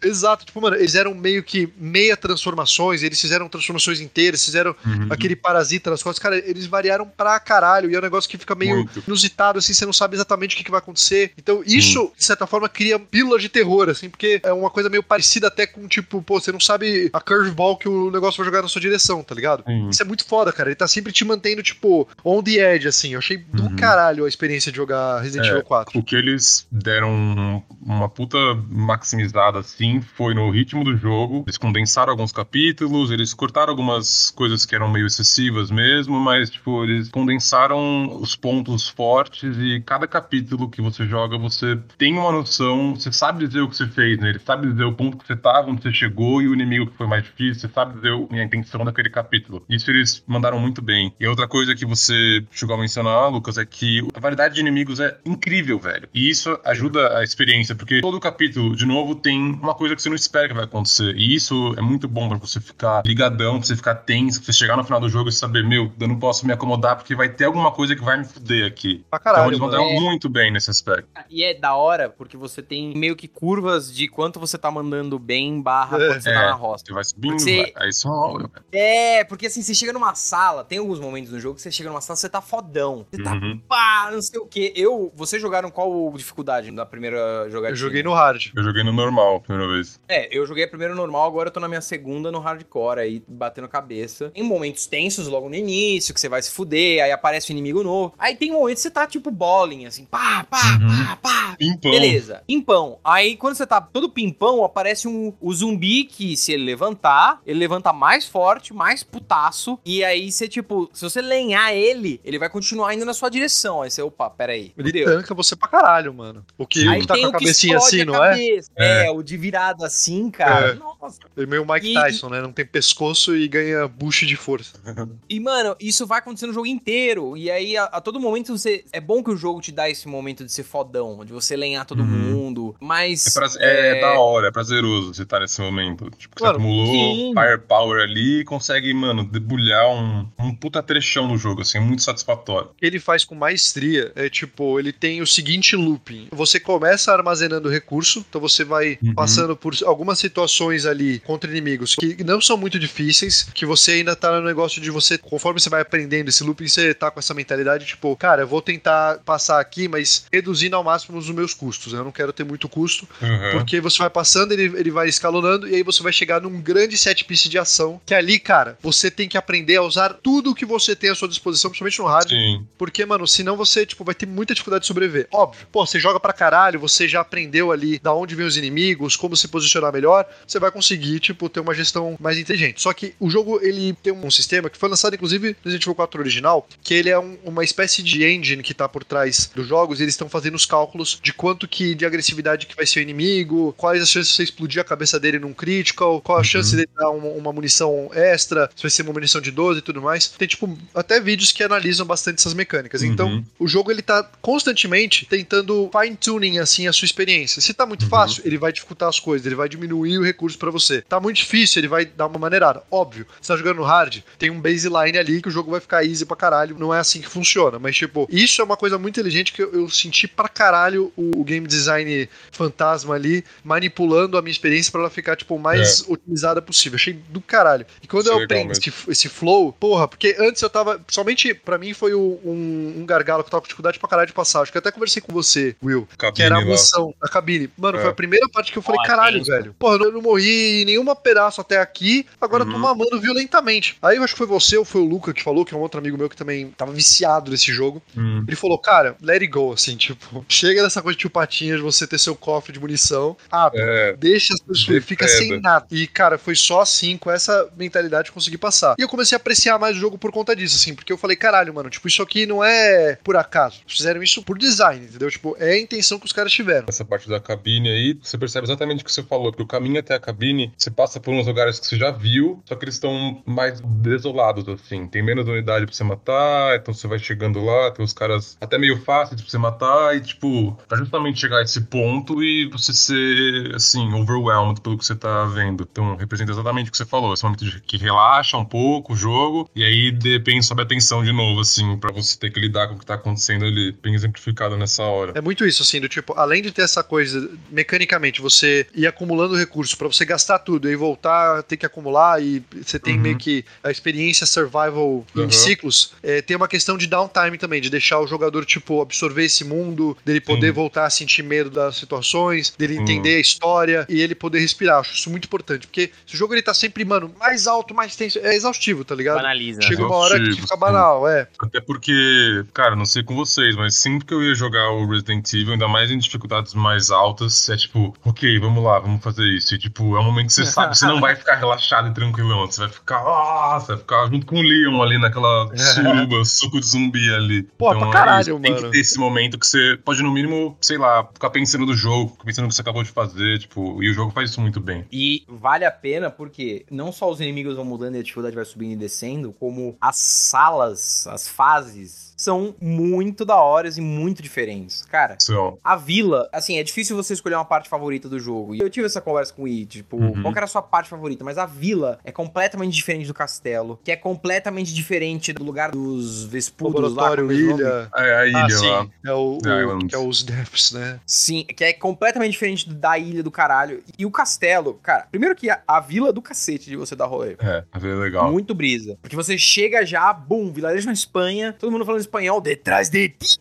Exato, tipo, mano, eles eram meio que meia transformações, eles fizeram transformações inteiras, fizeram Uhum. aquele parasita nas costas. Cara, eles variaram pra caralho. E é um negócio que fica meio Muito. inusitado, assim, você não sabe exatamente o que, que vai acontecer. Então, isso, de certa forma, cria pílulas de terror, assim, porque é uma coisa meio parecida até com, tipo, pô, você não sabe a curveball que o negócio vai jogar na sua direção, tá ligado? Sim. Isso é muito foda, cara. Ele tá sempre te mantendo, tipo, on the edge, assim. Eu achei do Uhum. caralho a experiência de jogar Resident É, Evil 4. O que eles deram uma puta maximizada assim foi no ritmo do jogo. Eles condensaram alguns capítulos, eles cortaram algumas coisas que eram meio excessivas mesmo, mas tipo, eles condensaram os pontos fortes e cada capítulo que você joga você tem uma noção, você sabe dizer o que você fez, né? Ele sabe dizer o ponto que você tava, onde você chegou e o inimigo que foi mais difícil, você sabe dizer a intenção daquele capítulo. Isso eles mandaram muito bem. E outra coisa que você chegou a mencionar, Lucas, é que a variedade de inimigos é incrível, velho. E isso ajuda a experiência, porque todo capítulo, de novo, tem uma coisa que você não espera que vai acontecer. E isso é muito bom para você ficar ligadão, pra você ficar tenso, pra você chegar no final do jogo e saber, meu, eu não posso me acomodar porque vai ter alguma coisa que vai me fuder aqui. Pra caralho, então eles mandaram mano. muito bem nesse aspecto. E é da hora, porque você tem meio que curvas de quanto você tá mandando bem barra É. quando você É. tá na roça. Você vai subindo, Você-. Aí só. É, porque assim, você chega numa sala, tem alguns momentos no jogo que você chega numa sala, você tá fodão. Você tá Uhum. pá, não sei o quê. Eu, vocês jogaram qual dificuldade da primeira jogatina? Eu joguei no hard. Eu joguei no normal a primeira vez. É, eu joguei a primeira normal, agora eu tô na minha segunda no hardcore, aí batendo cabeça. Tem momentos tensos logo no início, que você vai se fuder, aí aparece o inimigo novo. Aí tem momentos que você tá tipo bowling, assim, pá, pá, Uhum. pá, pá. Pimpão. Beleza, pimpão. Aí quando você tá todo pimpão, aparece um, o zumbi que, se ele levantar, ele levanta mais forte, mais putaço. E aí você, tipo, se você lenhar ele, ele vai continuar indo na sua direção. Aí você, opa, peraí. Ele tanca você pra caralho, mano. O que Aí tá tem com a o que cabecinha assim, a não é? cabeça. É. o de virado assim, cara. É. Nossa. É meio Mike E- Tyson, né? Não tem pescoço e ganha bucho de força. [LAUGHS] E, mano, isso vai acontecer no jogo inteiro. E aí, a, a todo momento, você. É bom que o jogo te dá esse momento de ser fodão, de você lenhar todo Uhum. mundo. Mas. É, praze- é da hora, é prazeroso você estar nesse momento. Tipo, que Claro, você acumulou sim. firepower ali e consegue, mano, debulhar um, um puta trechão no jogo, assim, é muito satisfatório. O que ele faz com maestria é tipo, ele tem o seguinte looping. Você começa armazenando recurso, então você vai Uhum. passando por algumas situações ali contra inimigos que não são muito difíceis, que você ainda tá no negócio de você, conforme você vai aprendendo esse looping, você tá com essa mentalidade, tipo, cara, eu vou tentar passar aqui, mas reduzindo ao máximo os meus custos. né? Eu não quero ter muito custo, Uhum. porque você vai passando, ele, ele vai escalonando, e aí você vai chegar num grande set piece de ação. Que ali, cara, você tem que aprender a usar tudo que você tem à sua disposição, principalmente no. Sim. Porque, mano, senão você, tipo, vai ter muita dificuldade de sobreviver. Óbvio. Pô, você joga pra caralho, você já aprendeu ali da onde vem os inimigos, como se posicionar melhor, você vai conseguir, tipo, ter uma gestão mais inteligente. Só que o jogo, ele tem um sistema que foi lançado, inclusive, no Resident Evil 4 original, que ele é um- uma espécie de engine que tá por trás dos jogos, e eles estão fazendo os cálculos de quanto que de agressividade que vai ser o inimigo, quais as chances de você explodir a cabeça dele num critical, qual a Uhum. chance dele dar uma, uma munição extra, se vai ser uma munição de 12 e tudo mais. Tem, tipo, até vídeos que analisam bastante essas mecânicas. Então, Uhum. o jogo ele tá constantemente tentando fine-tuning assim a sua experiência. Se tá muito Uhum. fácil, ele vai dificultar as coisas, ele vai diminuir o recurso pra você. Tá muito difícil, ele vai dar uma maneirada. Óbvio, você tá jogando no hard, tem um baseline ali que o jogo vai ficar easy pra caralho. Não é assim que funciona, mas tipo, isso é uma coisa muito inteligente que eu, eu senti pra caralho o, o game design fantasma ali manipulando a minha experiência pra ela ficar tipo o mais otimizada possível. Achei do caralho. E quando Isso é eu legal aprendi esse, esse flow, porra, porque antes eu tava. Somente pra mim foi o- um, um gargalo que eu tava com dificuldade pra caralho de passar. Acho que eu até conversei com você, Will. Cabine Que era a missão, a cabine. Mano, É. foi a primeira parte que eu falei, Ó, caralho, tenso. velho. Porra, eu não morri em nenhuma pedaço até aqui, agora eu tô Uhum. Violentamente. Aí eu acho que foi você ou foi o Luca que falou, que é um outro amigo meu que também tava viciado nesse jogo. Hum. Ele falou, cara, let it go, assim, tipo, [LAUGHS] chega dessa coisa de tio Patinhas, de você ter seu cofre de munição, abre. É, Deixa as pessoas, fica sem nada. E, cara, foi só assim, com essa mentalidade que eu consegui passar. E eu comecei a apreciar mais o jogo por conta disso, assim, porque eu falei, caralho, mano, tipo, isso aqui não é por acaso. Fizeram isso por design, entendeu? Tipo, é a intenção que os caras tiveram. essa parte da cabine aí, você percebe exatamente o que você falou, que o caminho até a cabine, você passa por uns lugares que você já viu, só que eles estão mais desolados, assim. Tem menos unidade pra você matar, então você vai chegando lá, tem os caras até meio fáceis pra você matar, e tipo, pra justamente chegar a esse ponto e você ser, assim, overwhelmed pelo que você tá vendo. Então, representa exatamente o que você falou, esse momento que relaxa um pouco o jogo, e aí, de repente, sobe a tensão de novo, assim, pra você ter que lidar com o que tá acontecendo ali, bem exemplificado nessa hora. É muito isso, assim, do tipo, além de ter essa coisa, mecanicamente, você ir acumulando recursos pra você gastar tudo e voltar, ter que acumular e você tem Uhum. meio que a experiência survival Uhum. em ciclos, é, tem uma questão de downtime também, de deixar o jogador, tipo, absorver esse mundo, dele poder Sim. voltar a sentir medo das situações, dele Sim. entender a história e ele poder respirar. Acho isso muito importante, porque se o jogo ele tá sempre, mano, mais alto, mais tenso, é exaustivo, tá ligado? Banaliza. Chega uma hora que fica banal, é. Até porque, cara, não sei com vocês, mas sempre que eu ia jogar o Resident Evil, ainda mais em dificuldades mais altas, é tipo, ok, vamos lá, vamos fazer isso. E tipo, é um momento que você sabe, você não vai ficar relaxado e tranquilão, você vai ficar, ah, você vai ficar junto com o Leon ali naquela [LAUGHS] suruba, suco de zumbi ali. Pô, então, pra caralho, é isso, Tem mano. que ter esse momento que você pode, no mínimo, sei lá, ficar pensando no jogo, pensando no que você acabou de fazer, tipo, e o jogo faz isso muito bem. E vale a pena porque não só os inimigos vão mudando e a dificuldade vai subindo e descendo, como as salas, as fases são muito da hora e muito diferentes. Cara, São. a vila, assim, é difícil você escolher uma parte favorita do jogo. E eu tive essa conversa com o I, tipo, Uhum. qual que era a sua parte favorita? Mas a vila é completamente diferente do castelo, que é completamente diferente do lugar dos Vespudos lá. É o nome? ilha. É a ilha ah, sim. lá. É o, The o- que é os Depths, né? Sim, que é completamente diferente da ilha do caralho. E o castelo, cara, primeiro que a, a vila do cacete de você dar rolê. É, é legal. Muito brisa. Porque você chega já, bum, vilarejo na Espanha, todo mundo falando espanhol, detrás de ti.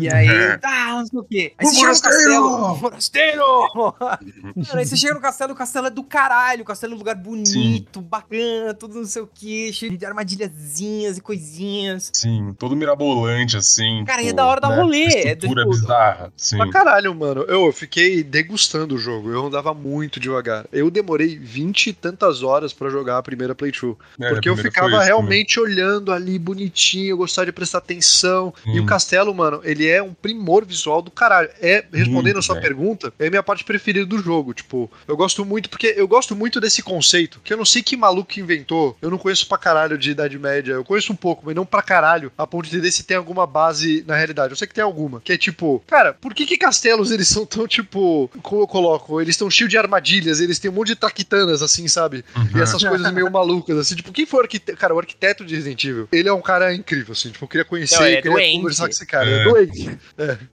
E aí, É. tá, não sei o quê. Aí O você chega no forasteiro! castelo. Forasteiro! [LAUGHS] Mano, aí você chega no castelo, o castelo é do caralho. O castelo é um lugar bonito, bacana, tudo não sei o quê, cheio de armadilhazinhas e coisinhas. Sim, todo mirabolante, assim. Cara, e é da hora dar né? rolê, é estrutura tipo- bizarra, sim. Pra caralho, mano. Eu, fiquei degustando o jogo. Eu andava muito devagar. Eu demorei 20 e tantas horas pra jogar a primeira playthrough. É, Porque eu ficava realmente olhando ali bonitinho, eu gostava de prestar atenção. E o Hum. castelo, mano, ele é um primor visual do caralho. É, respondendo a sua velho. pergunta, é a minha parte preferida do jogo. Tipo, eu gosto muito, porque eu gosto muito desse conceito, que eu não sei que maluco que inventou. Eu não conheço pra caralho de Idade Média. Eu conheço um pouco, mas não pra caralho, a ponto de entender se tem alguma base na realidade. Eu sei que tem alguma. Que é tipo, cara, por que que castelos eles são tão, tipo, como eu coloco? Eles estão cheios de armadilhas, eles têm um monte de traquitanas, assim, sabe? Uhum. E essas coisas meio malucas, assim, tipo, quem foi o arquiteto? Cara, o arquiteto de Resident Evil, ele é um cara incrível, assim, tipo, eu queria conhecer, Não, ele é queria doente. conversar com esse cara, É. é, doente.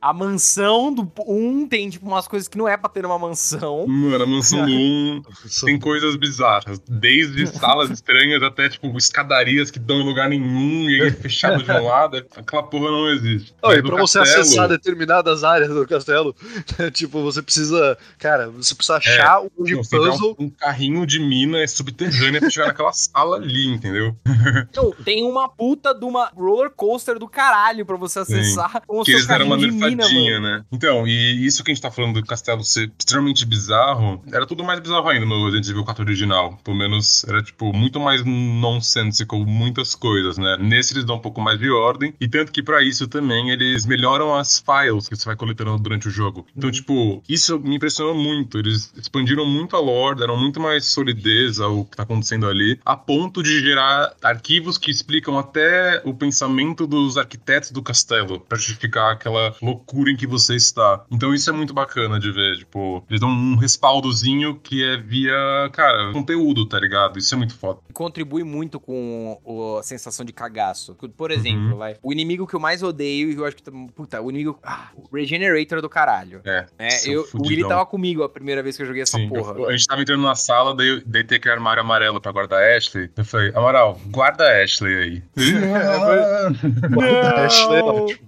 A mansão do 1 um tem, tipo, umas coisas que não é pra ter numa mansão. Mano, a mansão do 1 tem coisas bizarras. Desde salas [LAUGHS] estranhas até, tipo, escadarias que dão em lugar nenhum e é fechado de um lado. Aquela porra não existe. Não, e pra você castelo- acessar determinadas áreas do castelo, [LAUGHS] tipo, você precisa, cara, você precisa achar um de É. Não, você puzzle. um, um carrinho de mina subterrânea pra chegar naquela sala ali, entendeu? [LAUGHS] Então, tem uma puta de uma roller coaster do caralho pra você acessar com o Que seu eles deram uma de nerfadinha, né? Então, e isso que a gente tá falando do castelo ser extremamente bizarro, era tudo mais bizarro ainda no Resident Evil 4 original. Pelo menos era, tipo, muito mais nonsensical, muitas coisas, né? Nesse eles dão um pouco mais de ordem, e tanto que pra isso também eles melhoram as files que você vai coletando durante o jogo. Então, Uhum. tipo, isso me impressionou muito. Eles expandiram muito a lore, deram muito mais solidez ao que tá acontecendo ali, a ponto de gerar arquivos que explicam até o pensamento dos arquitetos do castelo, pra justificar aquela loucura em que você está. Então isso é muito bacana de ver, tipo, eles dão um respaldozinho que é via, cara, conteúdo, tá ligado? Isso é muito foda. Contribui muito com o- a sensação de cagaço. Por exemplo, vai, o inimigo que eu mais odeio, e eu acho que. Puta, o inimigo. Ah, o Regenerator do caralho. É. É, seu eu, o Willy tava comigo a primeira vez que eu joguei essa Sim, porra. eu- a gente tava entrando na sala, daí, eu- daí tem aquele armário amarelo pra guardar a Ashley. Eu falei, Amaral, guarda a Ashley aí. [LAUGHS] Ashley é ótimo.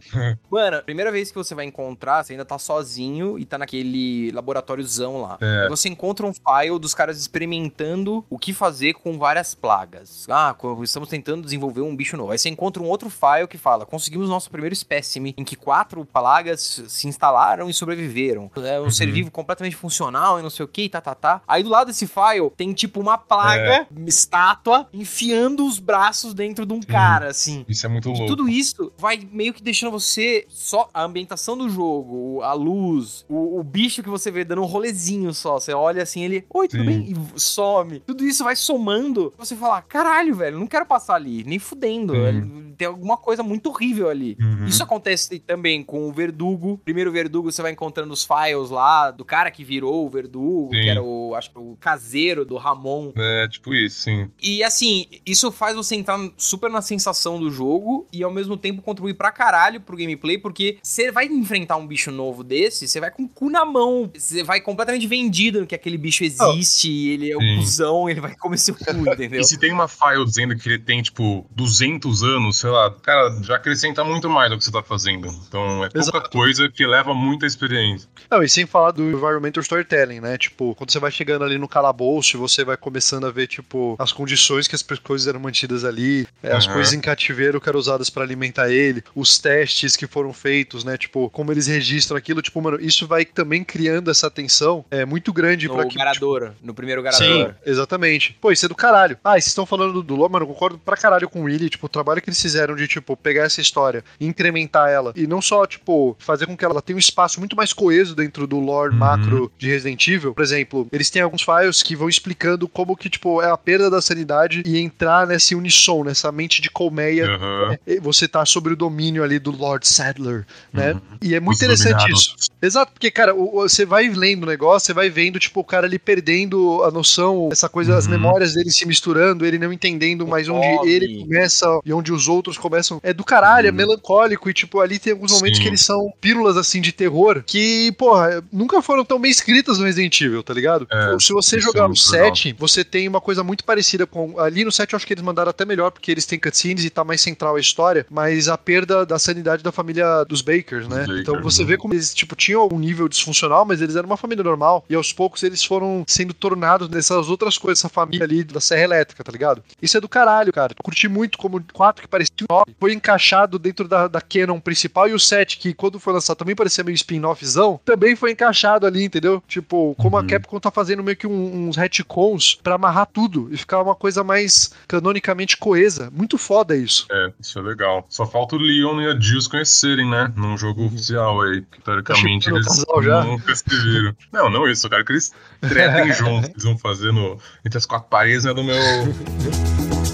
Mano, primeira vez que você vai encontrar, você ainda tá sozinho e tá naquele laboratóriozão lá. É. E você encontra um file dos caras experimentando o que fazer com várias plagas. Ah, estamos tentando desenvolver um bicho novo. Aí você encontra um outro file que fala: conseguimos nosso primeiro espécime em que quatro plagas se instalaram e sobreviveram. É um ser vivo completamente funcional e não sei o que, tá, tá, tá. Aí do lado desse file tem tipo uma plaga, estátua, enfiando os braços dentro de um cara, assim. Isso é muito E louco. tudo isso vai meio que deixando você só a ambientação do jogo, a luz, o, o bicho que você vê dando um rolezinho só. Você olha assim, ele, oi, tudo Sim. bem? E some. Tudo isso vai somando. Você fala, caralho, velho, não quero passar ali, nem fudendo. Sim. Tem alguma coisa muito horrível ali. Uhum. Isso acontece também com o Verdugo. Primeiro Verdugo, você vai encontrando os files lá do cara que virou o Verdugo, Sim. que era o, acho que o caseiro do Ramon. É, tipo isso, sim. E assim, isso faz você entrar super na sensação do jogo e ao mesmo tempo contribuir pra caralho pro gameplay, porque você vai enfrentar um bicho novo desse, você vai com o cu na mão, você vai completamente vendido no que aquele bicho existe, ele é um Sim. cuzão, ele vai comer seu cu, [LAUGHS] entendeu? E se tem uma file dizendo que ele tem, tipo, 200 anos, sei lá, cara, já acrescenta muito mais ao que você tá fazendo. Então é pouca Exato. coisa que leva muita experiência. Não, e sem falar do environmental storytelling, né? Tipo, quando você vai chegando ali no calabouço, você vai começando a ver, tipo, as condições que as coisas eram mantidas ali, é, as coisas em cativeiro que eram usadas pra alimentar ele, os testes que foram feitos, né? Tipo, como eles registram aquilo, tipo, mano, isso vai também criando essa tensão é muito grande pra que. tipo, Garadora, no primeiro Sim, Garadora. exatamente. Pô, isso é do caralho. Ah, e vocês estão falando do, do Lore, mano, eu concordo pra caralho com o Willy. Tipo, o trabalho que eles fizeram de, tipo, pegar essa história e incrementar ela, e não só, tipo, fazer com que ela tenha um espaço muito mais coeso dentro do lore Uhum. macro de Resident Evil. Por exemplo, eles têm alguns files que vão explicando como que, tipo, é a perda da sanidade e entrar nesse unissom, nessa mente de colmeia. Aham. e Você tá sobre o domínio ali do Lord Sadler, né? Uhum. E é muito Os interessante dominados. isso. Exato, porque, cara, você vai lendo o negócio, você vai vendo, tipo, o cara ali perdendo a noção, essa coisa, as Uhum. memórias dele se misturando, ele não entendendo mais onde ele começa e onde os outros começam. É do caralho, é Uhum. melancólico, e, tipo, ali tem alguns momentos Sim. que eles são pílulas, assim, de terror, que, porra, nunca foram tão bem escritas no Resident Evil, tá ligado? É, Se você isso jogar é no muito legal. 7, você tem uma coisa muito parecida com. Ali no 7 eu acho que eles mandaram até melhor, porque eles têm cutscenes e tá mais central a história, mas a perda da sanidade da família dos Bakers, né? Bakers, então você né? vê como eles, tipo, tinham um nível disfuncional, mas eles eram uma família normal. E aos poucos eles foram sendo tornados nessas outras coisas, essa família ali da Serra Elétrica, tá ligado? Isso é do caralho, cara. Eu curti muito como o 4 que parecia um 9 foi encaixado dentro da, da canon principal e o 7, que quando foi lançado também parecia meio spin-offzão, também foi encaixado ali, entendeu? Tipo, como a Uhum. Capcom tá fazendo meio que um- uns retcons pra amarrar tudo e ficar uma coisa mais canonicamente coesa. Muito foda isso. É, isso é legal. Só falta o Leon e a Jill conhecerem, né? Num jogo oficial aí. Que teoricamente [LAUGHS] eles nunca se viram. Não, não isso. Eu quero que eles tretem [LAUGHS] juntos. Eles vão fazer no, entre as quatro paredes, né? Do meu. [LAUGHS]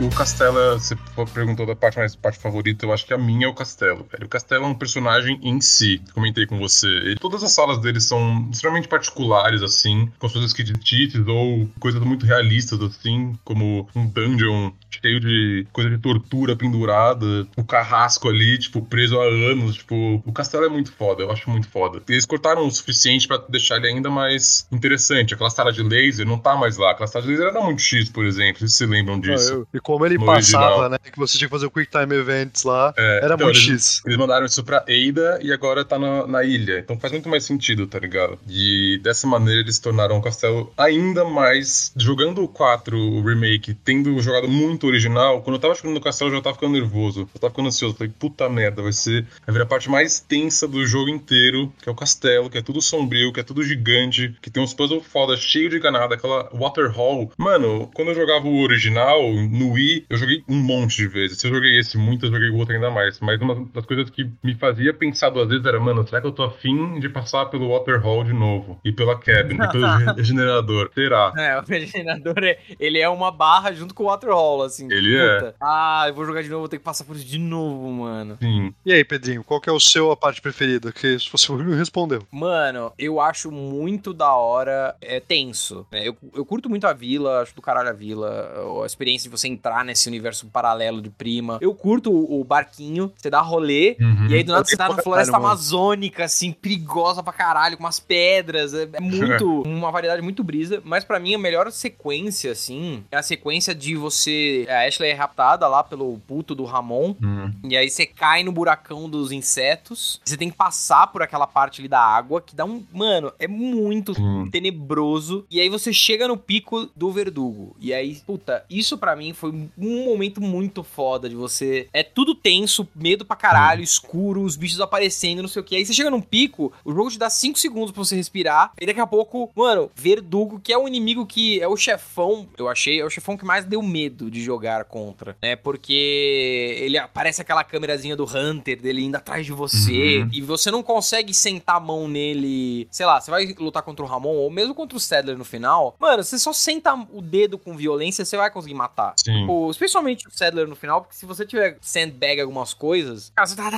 o Castelo, você perguntou da parte mais parte favorita, eu acho que a minha é o Castelo, velho. O Castelo é um personagem em si, comentei com você. Ele- todas as salas dele são extremamente particulares, assim, com suas sketches ou coisas muito realistas, assim, como um dungeon cheio de coisa de tortura pendurada, o carrasco ali, tipo, preso há anos, tipo, o Castelo é muito foda, eu acho muito foda. Eles cortaram o suficiente pra deixar ele ainda mais interessante. Aquela sala de laser não tá mais lá. Aquela sala de laser era muito X, por exemplo, vocês se lembram disso. Ah, eu- como ele No passava, original. né? Que você tinha que fazer o Quick Time Events lá. É, Era então, muito eles, X. Eles mandaram isso pra Ada e agora tá na, na ilha. Então faz muito mais sentido, tá ligado? E dessa maneira eles tornaram o castelo ainda mais. Jogando o 4, o remake, tendo jogado muito original, quando eu tava jogando o castelo eu já tava ficando nervoso. Eu tava ficando ansioso. Falei, puta merda, vai ser. Vai vir a parte mais tensa do jogo inteiro, que é o castelo, que é tudo sombrio, que é tudo gigante, que tem uns puzzles foda, cheio de ganada, aquela Waterhall. Mano, quando eu jogava o original, no Wii, eu joguei um monte de vezes. Se eu joguei esse muito, eu joguei o outro ainda mais. Mas uma das coisas que me fazia pensar duas vezes era, mano, será que eu tô afim de passar pelo Waterhall de novo? E pela cabin, e pelo re- [LAUGHS] regenerador? Será? É, o regenerador, é- ele é uma barra junto com o Waterhall, assim. Ele é. Puta. Ah, eu vou jogar de novo, vou ter que passar por isso de novo, mano. Sim. E aí, Pedrinho, qual que é o seu a parte preferida? Que se você me respondeu. Mano, eu acho muito da hora, é tenso. né? Eu, eu curto muito a vila, acho do caralho a vila, a experiência de você entrar nesse universo paralelo de prima. Eu curto o, o barquinho, você dá rolê, Uhum. e aí do nada você tá na floresta amazônica, assim, perigosa pra caralho, com umas pedras. É, é muito. [LAUGHS] uma variedade muito brisa. Mas pra mim, a melhor sequência, assim, é a sequência de você. A Ashley é raptada lá pelo puto do Ramon. Hum. E aí você cai no buracão dos insetos. Você tem que passar por aquela parte ali da água, que dá um. Mano, é muito Sim. tenebroso. E aí você chega no pico do verdugo. E aí, puta, isso pra mim foi um momento muito foda de você. É tudo tenso, medo pra caralho, escuro, os bichos aparecendo, não sei o que. Aí você chega num pico, o jogo te dá 5 segundos pra você respirar. E daqui a pouco, mano, verdugo, que é o inimigo que é o chefão, eu achei, é o chefão que mais deu medo de jogar contra, né? Porque ele aparece aquela câmerazinha do Hunter dele indo atrás de você Uhum. e você não consegue sentar a mão nele. Sei lá, você vai lutar contra o Ramon ou mesmo contra o Sadler no final. Mano, você só senta o dedo com violência, você vai conseguir matar. Sim. Tipo, especialmente o Sadler no final, porque se você tiver sandbag algumas coisas, cara, você tá,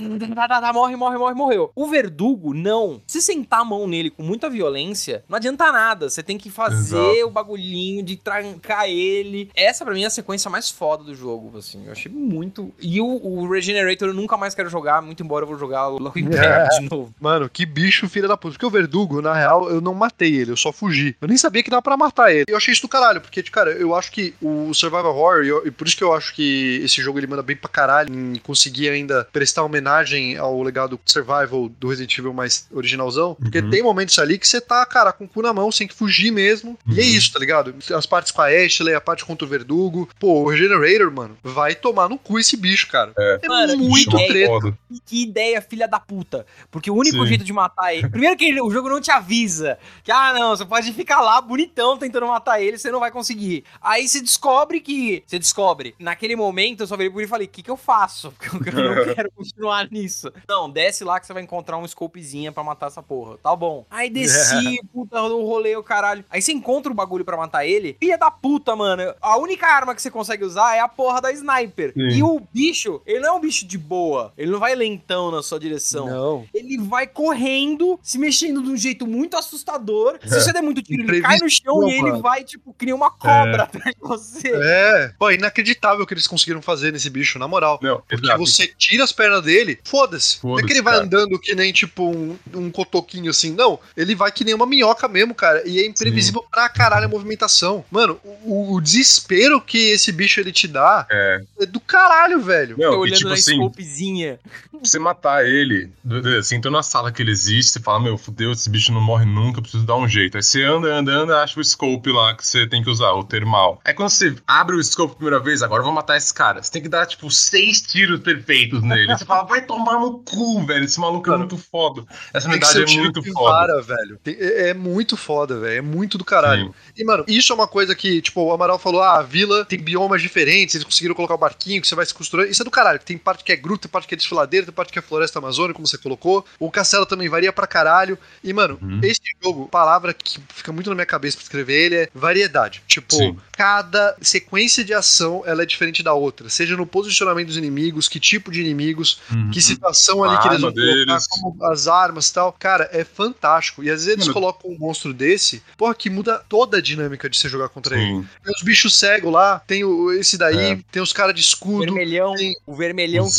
tá, tá, morre, morre, morre, morreu. O verdugo, não. Se sentar a mão nele com muita violência, não adianta nada. Você tem que fazer Exato. o bagulhinho de trancar ele. Essa pra mim é a sequência mais foda do jogo, assim. Eu achei muito. E o, o Regenerator eu nunca mais quero jogar, muito embora eu vou jogar logo em breve [LAUGHS] de novo. Mano, que bicho filha da puta. Porque o Verdugo, na real, eu não matei ele, eu só fugi. Eu nem sabia que dava pra matar ele. Eu achei isso do caralho, porque, cara, eu acho que o Survival horror, eu- e por isso que eu acho que esse jogo ele manda bem pra caralho em conseguir ainda prestar homenagem ao legado survival do Resident Evil mais originalzão. Porque Uhum. tem momentos ali que você tá, cara, com o cu na mão, sem que fugir mesmo. E é Uhum. isso, tá ligado? As partes com a Ashley, a parte contra o Verdugo. Pô, o Regenerator, mano, vai tomar no cu esse bicho, cara. É, Mano, muito que treta. Foda. E que ideia, filha da puta. Porque o único Sim. jeito de matar ele. Primeiro que ele- o jogo não te avisa. Que, ah, não, você pode ficar lá bonitão tentando matar ele, você não vai conseguir. Aí você descobre que. Você descobre. Naquele momento eu só virei por ele e falei: o que, que eu faço? [LAUGHS] Porque eu não [LAUGHS] quero continuar nisso. Não, desce lá que você vai encontrar um scopezinha pra matar essa porra. Tá bom. Aí desci, [LAUGHS] puta, o rolê, o caralho. Aí você encontra o bagulho pra matar ele. Filha da puta, mano. A única arma que você consegue usar é a porra da sniper. Sim. E o bicho, ele não é um bicho de boa. Ele não vai lentão na sua direção. Não. Ele vai correndo, se mexendo de um jeito muito assustador. Se você der muito tiro, ele cai no chão e ele vai, tipo, nem uma cobra atrás de você. É, pô, inacreditável o que eles conseguiram fazer nesse bicho, na moral. Não, Porque exato. você tira as pernas dele, foda-se. Não é que ele vai cara. andando que nem tipo um, um cotoquinho assim, não. Ele vai que nem uma minhoca mesmo, cara. E é imprevisível pra caralho a movimentação. Mano, o, o desespero que esse bicho ele te dá É. é do caralho, velho. Tô Não, e olhando tipo na assim, scopezinha. você matar ele, assim, entrou na sala que ele existe, você fala, meu, fudeu, esse bicho não morre nunca, eu preciso dar um jeito. Aí você anda, anda, anda, acha o scope lá que você tem que usar, o termal. Aí quando você abre o scope primeira vez, agora eu vou matar esse cara. Você tem que dar, tipo, seis tiros perfeitos nele. Você fala, vai tomar no cu, velho, esse maluco é muito foda. Essa unidade é muito foda. vara, velho. É, é muito foda, velho. É muito do caralho. Sim. E, mano, isso é uma coisa que, tipo, o Amaral falou: ah, a vila tem biomas diferentes, eles conseguiram colocar o barquinho que você vai se costurando. Isso é do caralho. Tem parte que é gruta, tem parte que é desfiladeira, tem parte que é floresta amazônica, como você colocou. O castelo também varia pra caralho. E, mano, Uhum. esse jogo, palavra que fica muito na minha cabeça pra escrever ele é variedade. Tipo, Sim. cada sequência de ação ela é diferente da outra. Seja no posicionamento dos inimigos, que tipo de inimigos, Uhum. que situação ali A que eles vão colocar, deles. como as armas e tal. Cara, é fantástico. E às vezes eles Mano. colocam um monstro desse, porra, que muda toda a dinâmica de você jogar contra ele. Sim. Tem os bichos cegos lá, tem o, esse daí, É. tem os caras de O escudo. vermelhão, tem- o vermelhão. Os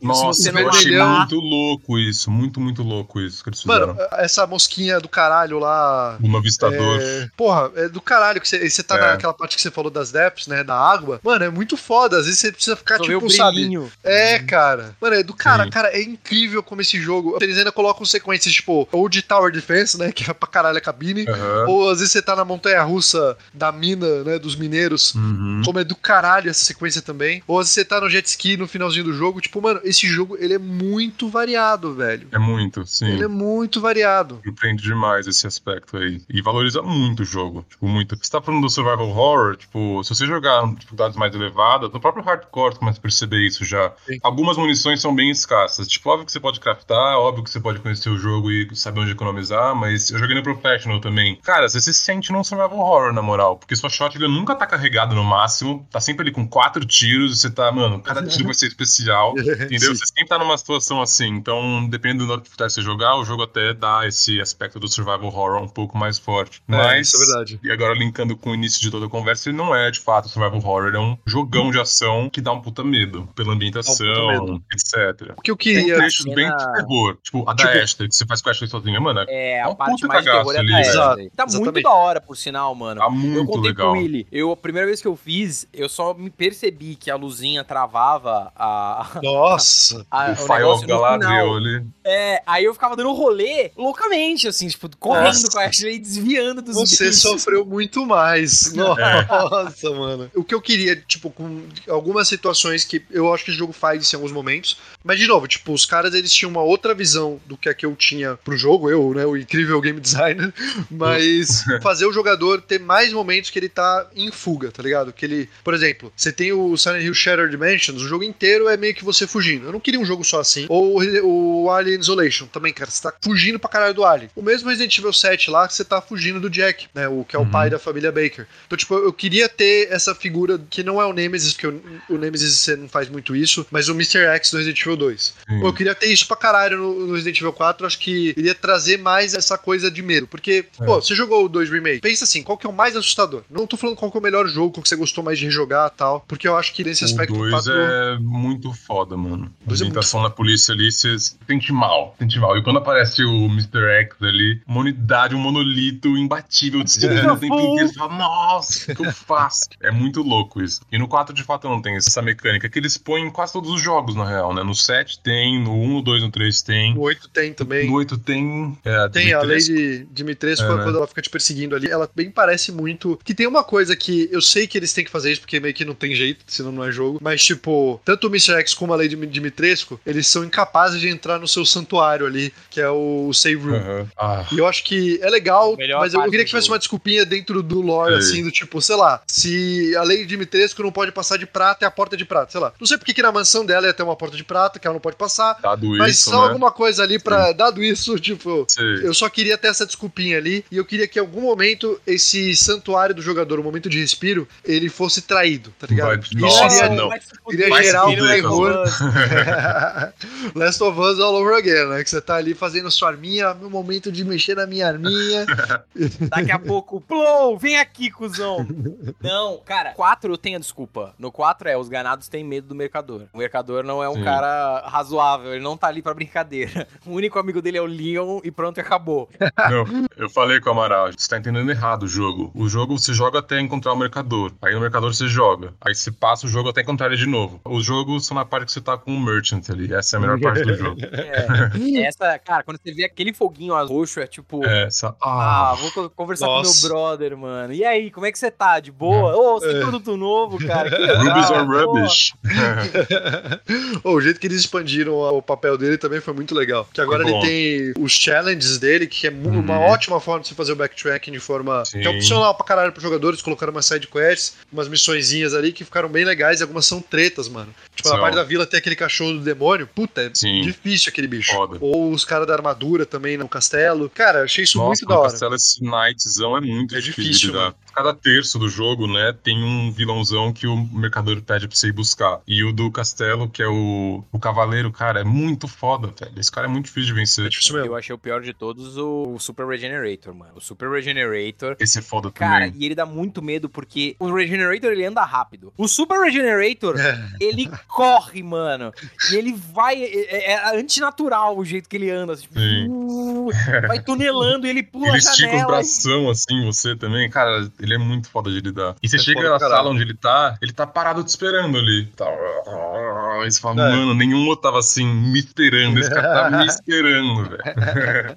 Nossa, eu achei vermelhão- muito louco isso. Muito, muito louco isso que eles fizeram. Mano, essa mosquinha do caralho lá. Uma avistador. É, porra, é do caralho que você, você tá É. naquela parte que você falou das depths, né? Da água. Mano, é muito foda. Às vezes você precisa ficar, Só tipo, sabe? É, cara. Mano, é do cara, Sim. cara, é incrível como esse jogo. Eles ainda colocam sequências, tipo, ou de Tower Defense, né? Que é pra caralho a cabine. Aham. Ou às vezes você tá na montanha russa da mina, né? Dos mineiros. Uhum. Como é do caralho essa sequência também. Ou às vezes você tá no jet ski no finalzinho do jogo. Tipo, mano, esse jogo ele é muito variado, velho. É muito, sim. Ele é muito variado. Surpreende demais esse aspecto aí. E valoriza muito o jogo. Tipo, muito. Você tá falando do survival horror, tipo, se você jogar em dificuldades mais elevadas, no próprio hardcore você começa a perceber isso já. Sim. Algumas munições são bem escassas. Tipo, óbvio que você pode craftar, óbvio que você pode conhecer o jogo e saber onde economizar, mas eu joguei no Professional também. Cara, você se sente num survival horror, na moral. Porque sua shotgun nunca tá carregado no máximo, tá sempre ali com quatro tiros e você tá, mano, cada tiro vai ser especial. [LAUGHS] Entendeu? Sim. Você sempre tá numa situação assim. Então, dependendo da dificuldade que você jogar, o jogo até dá esse aspecto do survival horror um pouco mais forte. É, Mas. isso é verdade. E agora, linkando com o início de toda a conversa, ele não é de fato survival horror, ele é um jogão de ação que dá um puta medo pela ambientação, um puta etc. O que eu Tem queria. trechos cena- bem de terror. Tipo, a da Tipo- Ashley, que você faz com a Ashley sozinha, mano. É, É a um parte puta mais de terror é ali, da Ashley. Tá muito exatamente. da hora, por sinal, mano. Tá Eu muito contei legal. pro Willy. Eu, a primeira vez que eu fiz, eu só me percebi que a luzinha travava a, [LAUGHS] Nossa. a- O o Fire negócio of no Galadriel ali. É, aí eu ficava dando rolê loucamente, assim, tipo, correndo Nossa. com a Ashley, desviando dos Você bichos. sofreu muito mais. [LAUGHS] Nossa, mano. O que eu queria, tipo, com algumas situações que eu acho que o jogo faz isso em alguns momentos. Mas, de novo, tipo, os caras eles tinham uma outra visão do que a que eu tinha pro jogo, eu, né, o incrível game designer. [LAUGHS] Mas [LAUGHS] fazer o jogador ter mais momentos que ele tá em fuga, tá ligado? Que ele, por exemplo, você tem o Silent Hill Shattered Dimensions, o jogo inteiro é meio que você fugindo. Eu não queria um jogo só assim. Ou o Alien Isolation também, cara, você tá fugindo pra caralho do Alien. O mesmo Resident Evil 7 lá, que você tá fugindo do Jack, né, o que é o Uhum. pai da família Baker. Então, tipo, eu queria ter essa figura que não é o Nemesis, porque o, o Nemesis você não faz muito isso, mas o Mr. X do Resident Evil 2. Sim. Pô, eu queria ter isso pra caralho no, no Resident Evil 4, acho que iria trazer mais essa coisa de medo. Porque, É. pô, você jogou o 2 Remake, pensa assim, qual que é o mais assustador? Não tô falando qual que é o melhor jogo, qual que você gostou mais de rejogar e tal, porque eu acho que nesse O aspecto 2 4 é muito foda, mano. É A muito infiltração na polícia ali, você se sente mal, sente mal. E quando aparece o Mr. X ali, uma unidade, um monolito imbatível, destruindo [LAUGHS] o tempo inteiro, você fala, nossa, o que eu faço? É muito louco isso. E no 4, de fato, não tem essa mecânica, que eles põem em quase todos os jogos, na real, né? No 7 tem, no 1, no 2, no 3 tem. No 8 tem também. No 8 tem. É, Tem a lei de Dimitrescu, É, né? quando ela fica te perseguindo ali, ela bem parece muito. Que tem uma coisa que eu sei que eles têm que fazer isso, porque meio que não tem jeito, senão não é jogo. Mas, tipo, tanto o Mr. X como a lei de Dimitrescu, eles são incapazes de entrar no seu santuário ali, que é o Save Room. Aham. Ah, E eu acho que é legal, Melhor mas eu queria que tivesse uma desculpinha dentro do lore, Sei. assim, do tipo, sei lá, se a lei de Dimitrescu não pode passar de prata, é a porta de prata, sei lá. Não sei porque que na mansão dela ia ter uma porta de prata, que ela não pode passar, dado mas isso, só né? alguma coisa ali pra, dado isso, [LAUGHS] tipo, Sei. eu só queria ter essa desculpinha ali e eu queria que em algum momento esse santuário do jogador, o momento de respiro, ele fosse traído, tá ligado? Vai- Isso Nossa, iria, não. iria gerar um terror. Last of Us all over again, né? Que você tá ali fazendo sua arminha, meu momento de mexer na minha arminha. Daqui a pouco, Plou, vem aqui, cuzão. [LAUGHS] Não, cara, 4 eu tenho a desculpa. No 4 é, os ganados têm medo do mercador. O mercador não é um Sim. cara razoável, ele não tá ali pra brincadeira. [LAUGHS] O único amigo dele é o Leon e pronto, acabou. [LAUGHS] Não, eu falei com o Amaral, você tá entendendo errado o jogo. O jogo você joga até encontrar o mercador. Aí no mercador você joga. Aí você passa o jogo até encontrar ele de novo. Os jogos são na parte que você tá com o merchant ali. Essa é a melhor parte do jogo. [LAUGHS] É, essa, cara, quando você vê aquele foguinho roxo, é tipo... É, essa. Ah, Ah, vou co- conversar Nossa. com meu brother, mano. E aí, como é que você tá? De boa? Ô, você tem produto novo, cara? [LAUGHS] Rubies pô. Rubbish. [LAUGHS] O jeito que eles expandiram o papel dele também foi muito legal. Que agora ele tem os challenges dele, que é mu- Uhum. uma ótima forma de você fazer o backtracking de forma. Sim. que é opcional pra caralho pros jogadores. Colocaram umas side quests, umas missõezinhas ali que ficaram bem legais e algumas são tretas, mano. Tipo, na parte da vila tem aquele cachorro do demônio. Puta, é Sim. difícil aquele bicho. Foda. Ou os caras da armadura também no castelo. Cara, achei isso Nossa, muito da no hora. Castelo esse é muito É difícil, difícil, de lidar. Cada terço do jogo, né, tem um vilãozão que o mercador pede pra você ir buscar. E o do Castelo, que é o, o Cavaleiro, cara, é muito foda, velho. Esse cara é muito difícil de É vencer. difícil mesmo. Eu achei o pior de todos o Super Regenerator, mano. O Super Regenerator. Esse é foda Cara, também. e ele dá muito medo porque o Regenerator ele anda rápido. O Super Regenerator, É. ele corre, mano. E ele vai. É, é antinatural o jeito que ele anda. Tipo, Sim. uh, vai tunelando e ele pula Ele a estica os janela. bração assim, você também. Cara, ele é muito foda de lidar. E você É chega na sala onde ele tá, ele tá parado te esperando ali. Tá. Aí você fala, É. mano, nenhum outro tava assim, me esperando. Esse cara tá [LAUGHS] me esperando, velho.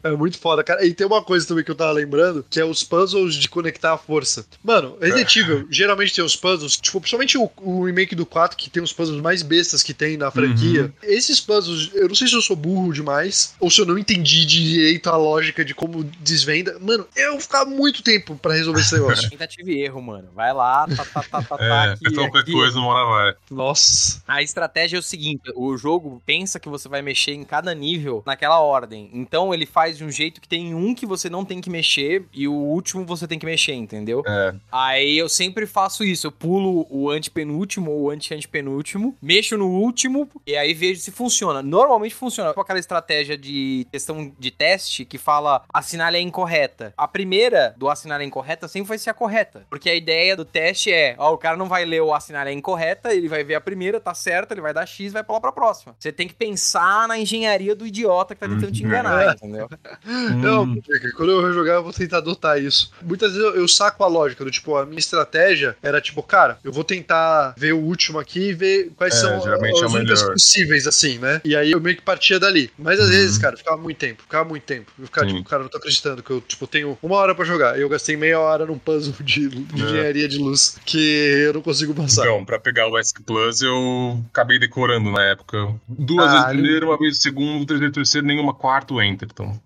[LAUGHS] É muito foda, cara. E tem uma coisa também que eu tava lembrando, que é os puzzles de conectar a força. Mano, Resident Evil [LAUGHS] geralmente tem os puzzles, tipo, principalmente o, o remake do 4, que tem os puzzles mais bestas que tem na franquia. Uhum. Esses puzzles, eu não sei se eu sou burro demais, ou se eu não entendi direito a lógica de como desvenda. Mano, eu vou ficar muito tempo pra resolver esse negócio. Tentativa e erro, mano. Vai lá, tá, tá, tá, tá, tá. É, aqui, então qualquer aqui. coisa, uma hora vai. Nossa. A estratégia é o seguinte: o jogo pensa que você vai mexer em cada nível naquela ordem. Então ele faz de um jeito que tem um que você não tem que mexer e o último você tem que mexer, entendeu? É. Aí eu sempre faço isso. Eu pulo o antepenúltimo ou o anti-antepenúltimo, mexo no último e aí vejo se funciona. Normalmente funciona com aquela estratégia de questão de teste que fala assinale a incorreta. A primeira do assinale a incorreta sempre vai ser a correta. Porque a ideia do teste é: ó, o cara não vai ler o assinale a incorreta, ele vai ver a primeira, tá certa, ele vai dar X vai pular pra próxima. Você tem que pensar na engenharia do idiota que tá tentando te Uhum. enganar, entendeu? [LAUGHS] Não, Hum, porque quando eu jogar, eu vou tentar adotar isso. Muitas vezes eu, eu saco a lógica do tipo, a minha estratégia era tipo, cara, eu vou tentar ver o último aqui e ver quais É, são geralmente é as únicas melhor. possíveis, assim, né? E aí eu meio que partia dali. Mas às Uhum. vezes, cara, ficava muito tempo, ficava muito tempo. Eu ficava Sim. tipo, cara, não tô acreditando que eu, tipo, tenho uma hora pra jogar. E eu gastei meia hora num puzzle de, de É. engenharia de luz que eu não consigo passar. Então, pra pegar o ESC Plus, eu acabei decorando na época. Duas Ah, vezes primeiro, uma vez segundo, terceiro, terceiro, nenhuma quarto, enter. Então,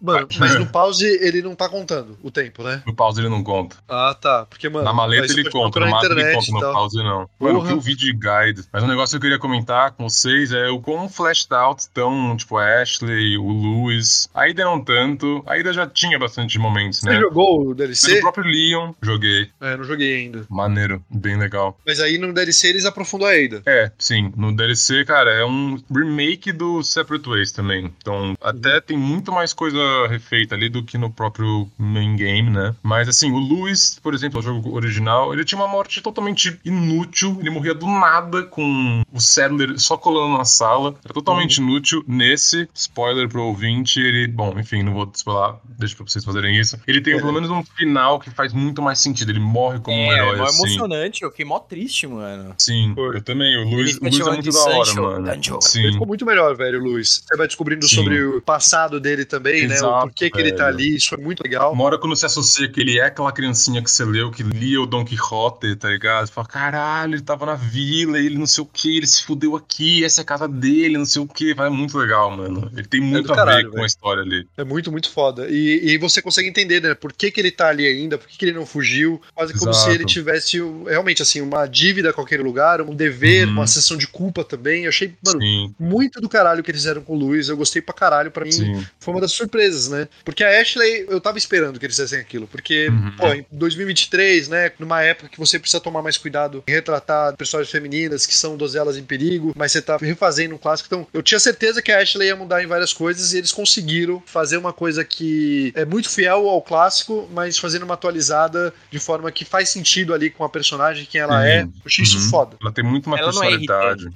Mano, mas no [LAUGHS] pause ele não tá contando o tempo, né? no pause ele não conta. Ah, tá. Porque, mano. na maleta você ele conta, na mapa ele conta, no pause não. Mano, que eu vi de guide. Mas um negócio que eu queria comentar com vocês é o quão flashed out estão, tipo, a Ashley, o Lewis. A Ida não tanto. A Ida já tinha bastante momentos, Você né? jogou o Mas DLC? o próprio Leon, joguei. É, não joguei ainda. Maneiro, bem legal. Mas aí no DLC eles aprofundam a Ada. É, sim. No DLC, cara, é um remake do Separate Ways também. Então, até tem muito mais coisa refeita ali do que no próprio main game, né? Mas, assim, o Lewis, por exemplo, o jogo original, ele tinha uma morte totalmente inútil. Ele morria do nada com o Sadler só colando na sala. Era totalmente inútil. Nesse, spoiler pro ouvinte, ele... Bom, enfim, não vou spoiler, deixa pra vocês fazerem isso. Ele tem pelo menos um final que faz muito mais sentido. Ele morre como um É, herói, mó assim. emocionante, eu fiquei mó triste, mano. Sim, Foi. eu também. O Ele Luiz, o Luiz é muito da hora, Sancho, mano. Danjo. Ele Sim. ficou muito melhor, velho, Luiz. Você vai descobrindo Sim. sobre o passado dele também, né? O Exato, porquê que ele tá ali. Isso foi muito legal. Uma hora quando se associa que ele é aquela criancinha que você leu, que lia o Don Quixote, tá ligado? Você fala, caralho, ele tava na vila, ele não sei o que, ele se fudeu aqui, essa é a casa dele, não sei o que. Vai muito legal, mano. Ele tem muito do a caralho, ver com velho. a história ali. É muito, muito foda. E, e você consegue entender, né? Por que, que ele tá ali ainda, por que, que ele não fugiu. Quase como Exato. se ele tivesse realmente assim, uma dívida com aquele lugar, um dever, Uhum. uma sessão de culpa também. Eu achei, mano, Sim, muito do caralho que eles fizeram com o Luiz. Eu gostei pra caralho. Pra mim, sim. foi uma das surpresas, né? Porque a Ashley, eu tava esperando que eles fizessem aquilo. Porque, Uhum. pô, em 2023, né? Numa época que você precisa tomar mais cuidado em retratar personagens femininas que são dozelas em perigo, mas você tá refazendo um clássico. Então, eu tinha certeza que a Ashley ia mudar em várias coisas e eles conseguiram fazer uma coisa que é muito fiel ao clássico, mas fazendo uma atualizada de forma que faz sentido ali com a personagem, quem ela é. Eu achei isso Uhum. foda. Ela tem muito mais Ela não é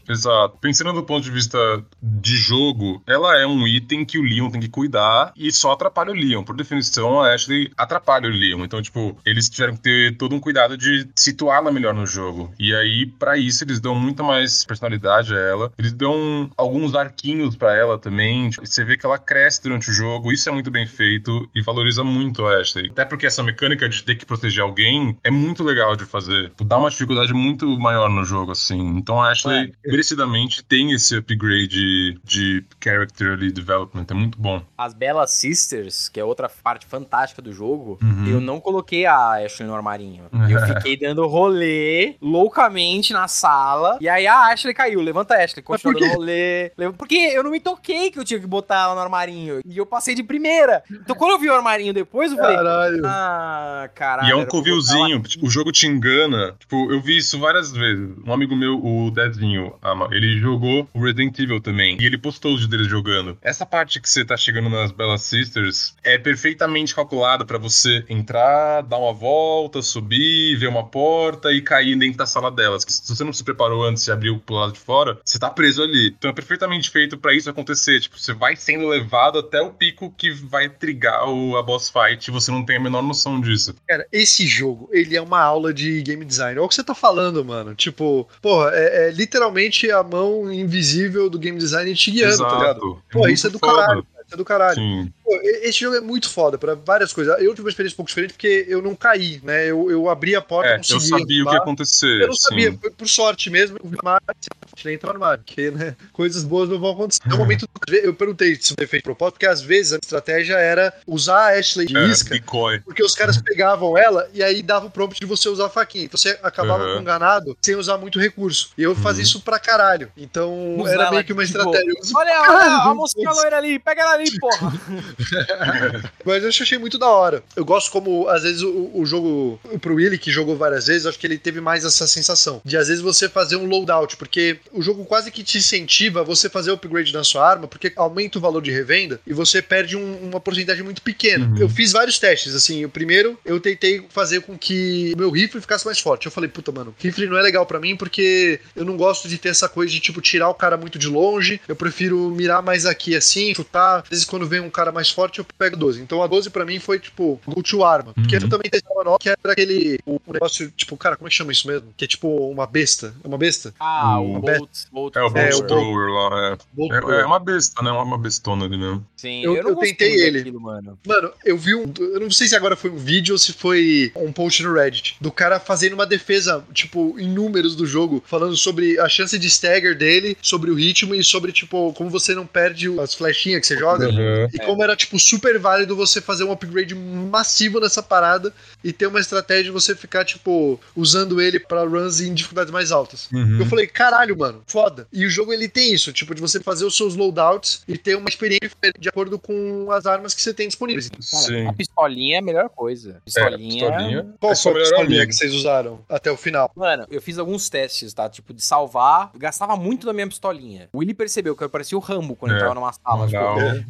Exato. Pensando do ponto de vista de jogo, ela é um item que o Leon tem que cuidar e só atrapalha o Leon. Por definição, a Ashley atrapalha o Leon. Então, tipo, eles tiveram que ter todo um cuidado de situá-la melhor no jogo. E aí, pra isso, eles dão muito mais personalidade a ela. Eles dão alguns arquinhos pra ela também. Tipo, Você vê que ela cresce durante o jogo. Isso é muito bem feito e valoriza muito a Ashley. Até porque essa mecânica de ter que proteger alguém é muito legal de fazer. Tipo, Dá uma dificuldade muito maior no jogo, assim. Então a Ashley, merecidamente, tem esse upgrade de character ali, development. É muito bom. As Bella Sisters, que é outra parte fantástica do jogo, Uhum. eu não coloquei a Ashley no armarinho. Eu [LAUGHS] fiquei dando rolê loucamente na sala. E aí a Ashley caiu. Levanta a Ashley, continua dando rolê. Porque eu não me toquei que eu tinha que botar ela no armarinho. E eu passei de primeira. Então quando eu vi o armarinho depois, eu falei. Caralho. Ah, caralho. E é um covilzinho, tipo, o jogo te engana. Tipo, eu vi isso várias vezes. Um amigo meu, o Dezinho, ama, ele jogou o Resident Evil também. E ele postou os dele jogando. Essa parte que você tá chegando nas Bella Sisters é perfeitamente calculada pra você entrar, dar uma volta, subir, ver uma porta e cair dentro da sala delas. Se você não se preparou antes e abriu pro lado de fora, você tá preso ali. Então é perfeitamente feito pra isso acontecer. Tipo, você vai sendo levado até o pico que vai trigar o, a boss fight e você não tem a menor noção disso. Cara, esse jogo, ele é uma aula de game design. Olha o que você tá falando, mano. Tipo, porra, é, é literalmente a mão invisível do game design te guiando, tá ligado? Exato. Pô, isso é do foda. caralho. cara, Isso é do caralho. Sim. Esse jogo é muito foda pra várias coisas. Eu tive uma experiência um pouco diferente porque eu não caí, né? Eu, eu abri a porta, É, consegui eu sabia o que ia entrar. acontecer. Eu não sim. sabia, foi por sorte mesmo. Eu vi o armário, tirei entrar no armário, porque, né, coisas boas não vão acontecer. No momento, eu perguntei se foi feito de propósito, porque às vezes a estratégia era usar a Ashley de É, isca, decoy. porque os caras pegavam ela e aí dava o prompt de você usar a faquinha. Então você acabava Uhum. com ganado sem usar muito recurso. E eu fazia Uhum. isso pra caralho. Então Usar era meio que uma estratégia. Olha, [LAUGHS] olha, a mocinha loira ali, pega ela ali, porra. [LAUGHS] [LAUGHS] Mas eu achei muito da hora. Eu gosto como, às vezes, o, o jogo, pro Willy, que jogou várias vezes, acho que ele teve mais essa sensação de, às vezes, você fazer um loadout, porque o jogo quase que te incentiva a você fazer o upgrade na sua arma, porque aumenta o valor de revenda e você perde um- uma porcentagem muito pequena. Uhum. Eu fiz vários testes, assim. O primeiro, eu tentei fazer com que o meu rifle ficasse mais forte. Eu falei, puta, mano, rifle não é legal pra mim porque eu não gosto de ter essa coisa de, tipo, tirar o cara muito de longe. Eu prefiro mirar mais aqui, assim, chutar. Às vezes, quando vem um cara mais forte, eu pego 12. Então, a 12 pra mim foi, tipo, go to arma. Porque Uhum. eu também testava nova, que era aquele o, o negócio, tipo, cara, como é que chama isso mesmo? Que é tipo uma besta. É uma besta? Ah, O o Bolt. Bolt É o É, Bolt o Thrower lá, é. É, é uma besta, né? Uma bestona ali mesmo. Sim, Eu- eu, não eu tentei ele. daquilo, mano. Mano, eu vi um. Eu não sei se agora foi um vídeo ou se foi um post no Reddit. Do cara fazendo uma defesa, tipo, em números do jogo, falando sobre a chance de stagger dele, sobre o ritmo e sobre, tipo, como você não perde as flechinhas que você joga. Uhum. E como era, tipo, super válido você fazer um upgrade massivo nessa parada e ter uma estratégia de você ficar, tipo, usando ele pra runs em dificuldades mais altas. Uhum. Eu falei, caralho, mano, foda. E o jogo ele tem isso, tipo, de você fazer os seus loadouts e ter uma experiência de acordo com as armas que você tem disponíveis. Sim. A pistolinha é a melhor coisa. Pistolinha. É, pistolinha. Qual é foi a melhor pistolinha que vocês usaram até o final? Mano, eu fiz alguns testes, tá? Tipo, de salvar. Gastava muito da minha pistolinha. O Willy percebeu que eu parecia o Rambo quando É. entrava numa sala. tipo, Não, é.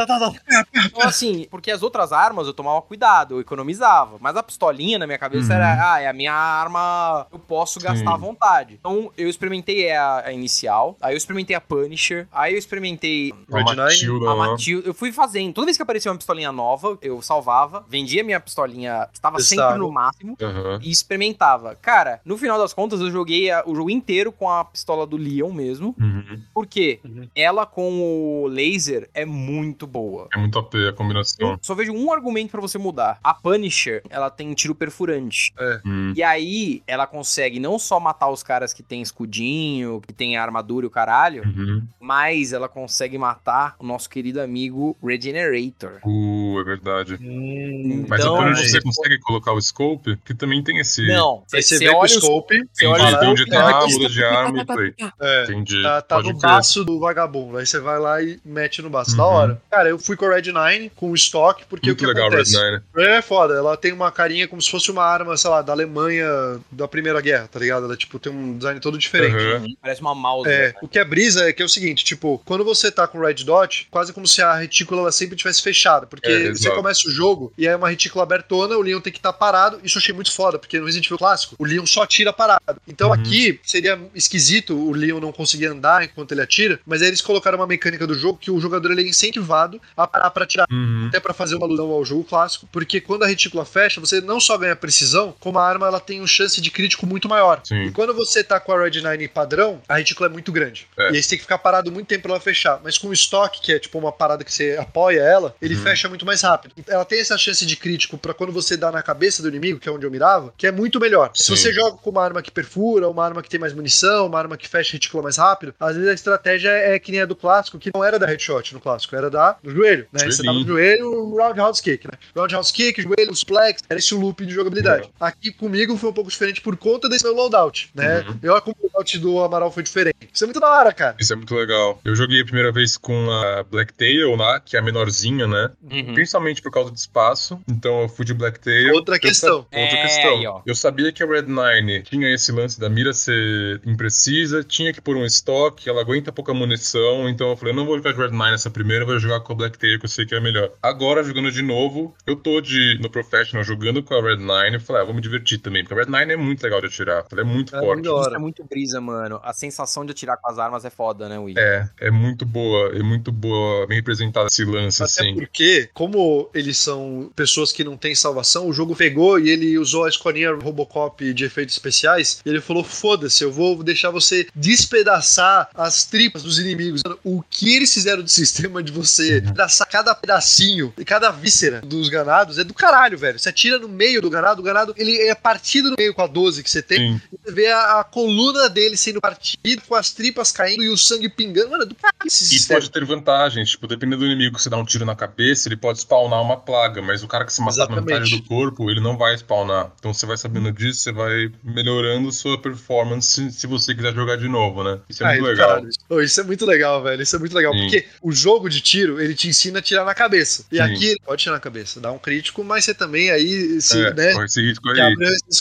É um pistoleiro. Então, assim, porque as outras armas eu tomava cuidado, eu economizava. Mas a pistolinha na minha cabeça Uhum. era, ah, é a minha arma, eu posso gastar Sim. à vontade. Então, eu experimentei a, a inicial, aí eu experimentei a Punisher, aí eu experimentei Nine? Matilda, a né? Matilda. Eu fui fazendo. Toda vez que aparecia uma pistolinha nova, eu salvava, vendia minha pistolinha, estava sempre no máximo. Aham. E experimentava. Cara, no final das contas, eu joguei a- o jogo inteiro com a pistola do Leon mesmo. Uhum. Porque Uhum. ela com o laser é muito boa. É muito OP a combinação. Só vejo um argumento pra você mudar. A Punisher, ela tem tiro perfurante. Hum. E aí, ela consegue não só matar os caras que tem escudinho, que tem armadura e o caralho, Uhum. mas ela consegue matar o nosso querido amigo Regenerator. Uh, é verdade. Hum, Mas Então, a Punisher, aí- você consegue colocar o scope? Que também tem esse. Não, você você vê o scope, você Entendi, olha onde tá, muda de [LAUGHS] arma e play. é, Entendi. Tá, tá Pode no crer. baço do vagabundo. Aí você vai lá e mete no baço. Da Uhum. hora. Cara, eu fui com a Red 9, com o estoque, porque Muito o que legal o Red acontece? Nine. É foda, ela tem uma carinha como se fosse uma arma, sei lá, da Alemanha da Primeira Guerra, tá ligado? Ela, tipo, tem um design todo diferente. Aham. Parece uma mouse. É, né? o que é brisa é que é o seguinte, tipo, quando você tá com o Red Dot, quase como se a retícula ela sempre tivesse fechada, porque É, você começa o jogo e é uma retícula abertona, o Leon tem que estar parado, isso eu achei muito foda, porque no Resident Evil clássico, o Leon só atira parado. Então Uhum. aqui seria esquisito o Leon não conseguir andar enquanto ele atira, mas aí eles colocaram uma mecânica do jogo que o jogador ele é incentivado a parar pra atirar Uhum. até pra fazer uma alusão ao jogo clássico, porque quando a retícula fecha, você não só ganha precisão, como a arma ela tem uma chance de crítico muito maior. Sim. E quando você tá com a Red 9 padrão, a retícula é muito grande. É. E aí você tem que ficar parado muito tempo pra ela fechar. Mas com o estoque, que é tipo uma parada que você apoia ela, ele Uhum. fecha muito mais rápido. Ela tem essa chance de crítico pra quando você dá na cabeça do inimigo, que é onde eu mirava, que é muito melhor. Se Sim. você joga com uma arma que perfura, uma arma que tem mais munição, uma arma que fecha a retícula mais rápido, às vezes a estratégia é que nem a do clássico, que não era da headshot no clássico, era da do joelho, né? Você tava no joelho, roundhouse kick, né? Roundhouse kick, joelho, suplex, era esse o loop de jogabilidade. Aqui comigo foi um pouco diferente por conta desse meu loadout, né? Uhum. Eu como o loadout do Amaral foi diferente. Isso é muito da hora, cara. Isso é muito legal. Eu joguei a primeira vez com a Blacktail, né? Que é a menorzinha, né? Uhum. Principalmente por causa do espaço. Então eu fui de Blacktail. Outra questão. sa- Outra É, questão. aí, ó. Eu sabia que a Red Nine tinha esse lance da mira ser imprecisa, tinha que pôr um estoque, ela aguenta pouca munição. Então eu falei, eu não vou jogar de Red Nine essa primeira, eu vou jogar com a Blacktail, que eu sei que é melhor. Agora, jogando de novo, eu tô de, no Professional jogando com a Red Nine. Eu falei, ah, vou me divertir também, porque a Red Nine é muito legal de atirar. Ela é muito É forte. Isso é muito brisa, mano. A sensação de atirar com as armas é foda, né, Will? É, é muito boa, é muito boa, bem representada esse lance, Até assim. porque, como eles são pessoas que não têm salvação, o jogo pegou e ele usou a escolinha Robocop de efeitos especiais. E ele falou: foda-se, eu vou deixar você despedaçar as tripas dos inimigos. O que eles fizeram de [LAUGHS] sistema de você pedaçar cada pedacinho e cada víscera dos ganados é do caralho, velho. Você atira no meio do ganado, o ganado ele é partido no meio com a 12 que você tem. Sim, Você vê a, a coluna dele sendo partida, com as tripas caindo e o sangue pingando. Mano, é do caralho esse E sistema. pode ter vantagens, tipo, dependendo do inimigo que você dá um tiro na cabeça, ele pode spawnar uma plaga, mas o cara que se matar na metade do corpo, ele não vai spawnar. Então você vai sabendo disso, você vai melhorando sua performance se, você quiser jogar de novo, né? Isso é Ai, muito legal. isso é muito legal, velho. Isso é muito legal. Sim. Porque o jogo de tiro, ele te ensina a tirar na cabeça. E Sim. aqui ele pode tirar na cabeça, dá um crítico, mas você também aí, se, é, né? corre esse risco aí.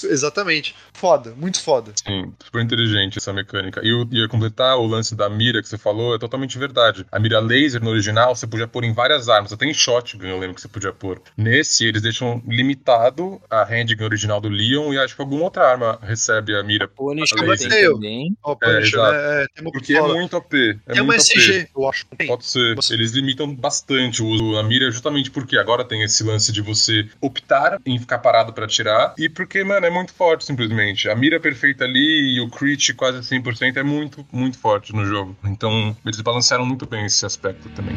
Exatamente. Foda, muito foda. Sim, super inteligente essa mecânica. E eu ia completar o lance da mira que você falou, é totalmente verdade. A mira laser no original você podia pôr em várias armas, até em shotgun eu lembro que você podia pôr. Nesse, eles deixam limitado a handgun original do Leon e acho que alguma outra arma recebe a mira. Punisher também. Ó, Punisher, exato. né? É, tem uma Porque é muito OP. É Tem uma muito OP. SG, eu acho. Tem. Pode ser. Você- Eles limitam bastante o uso da mira, justamente porque agora tem esse lance de você optar em ficar parado pra atirar. E porque, mano, é muito forte, simplesmente. A mira perfeita ali e o crit quase 100% é muito, muito forte no jogo. Então, eles balancearam muito bem esse aspecto também.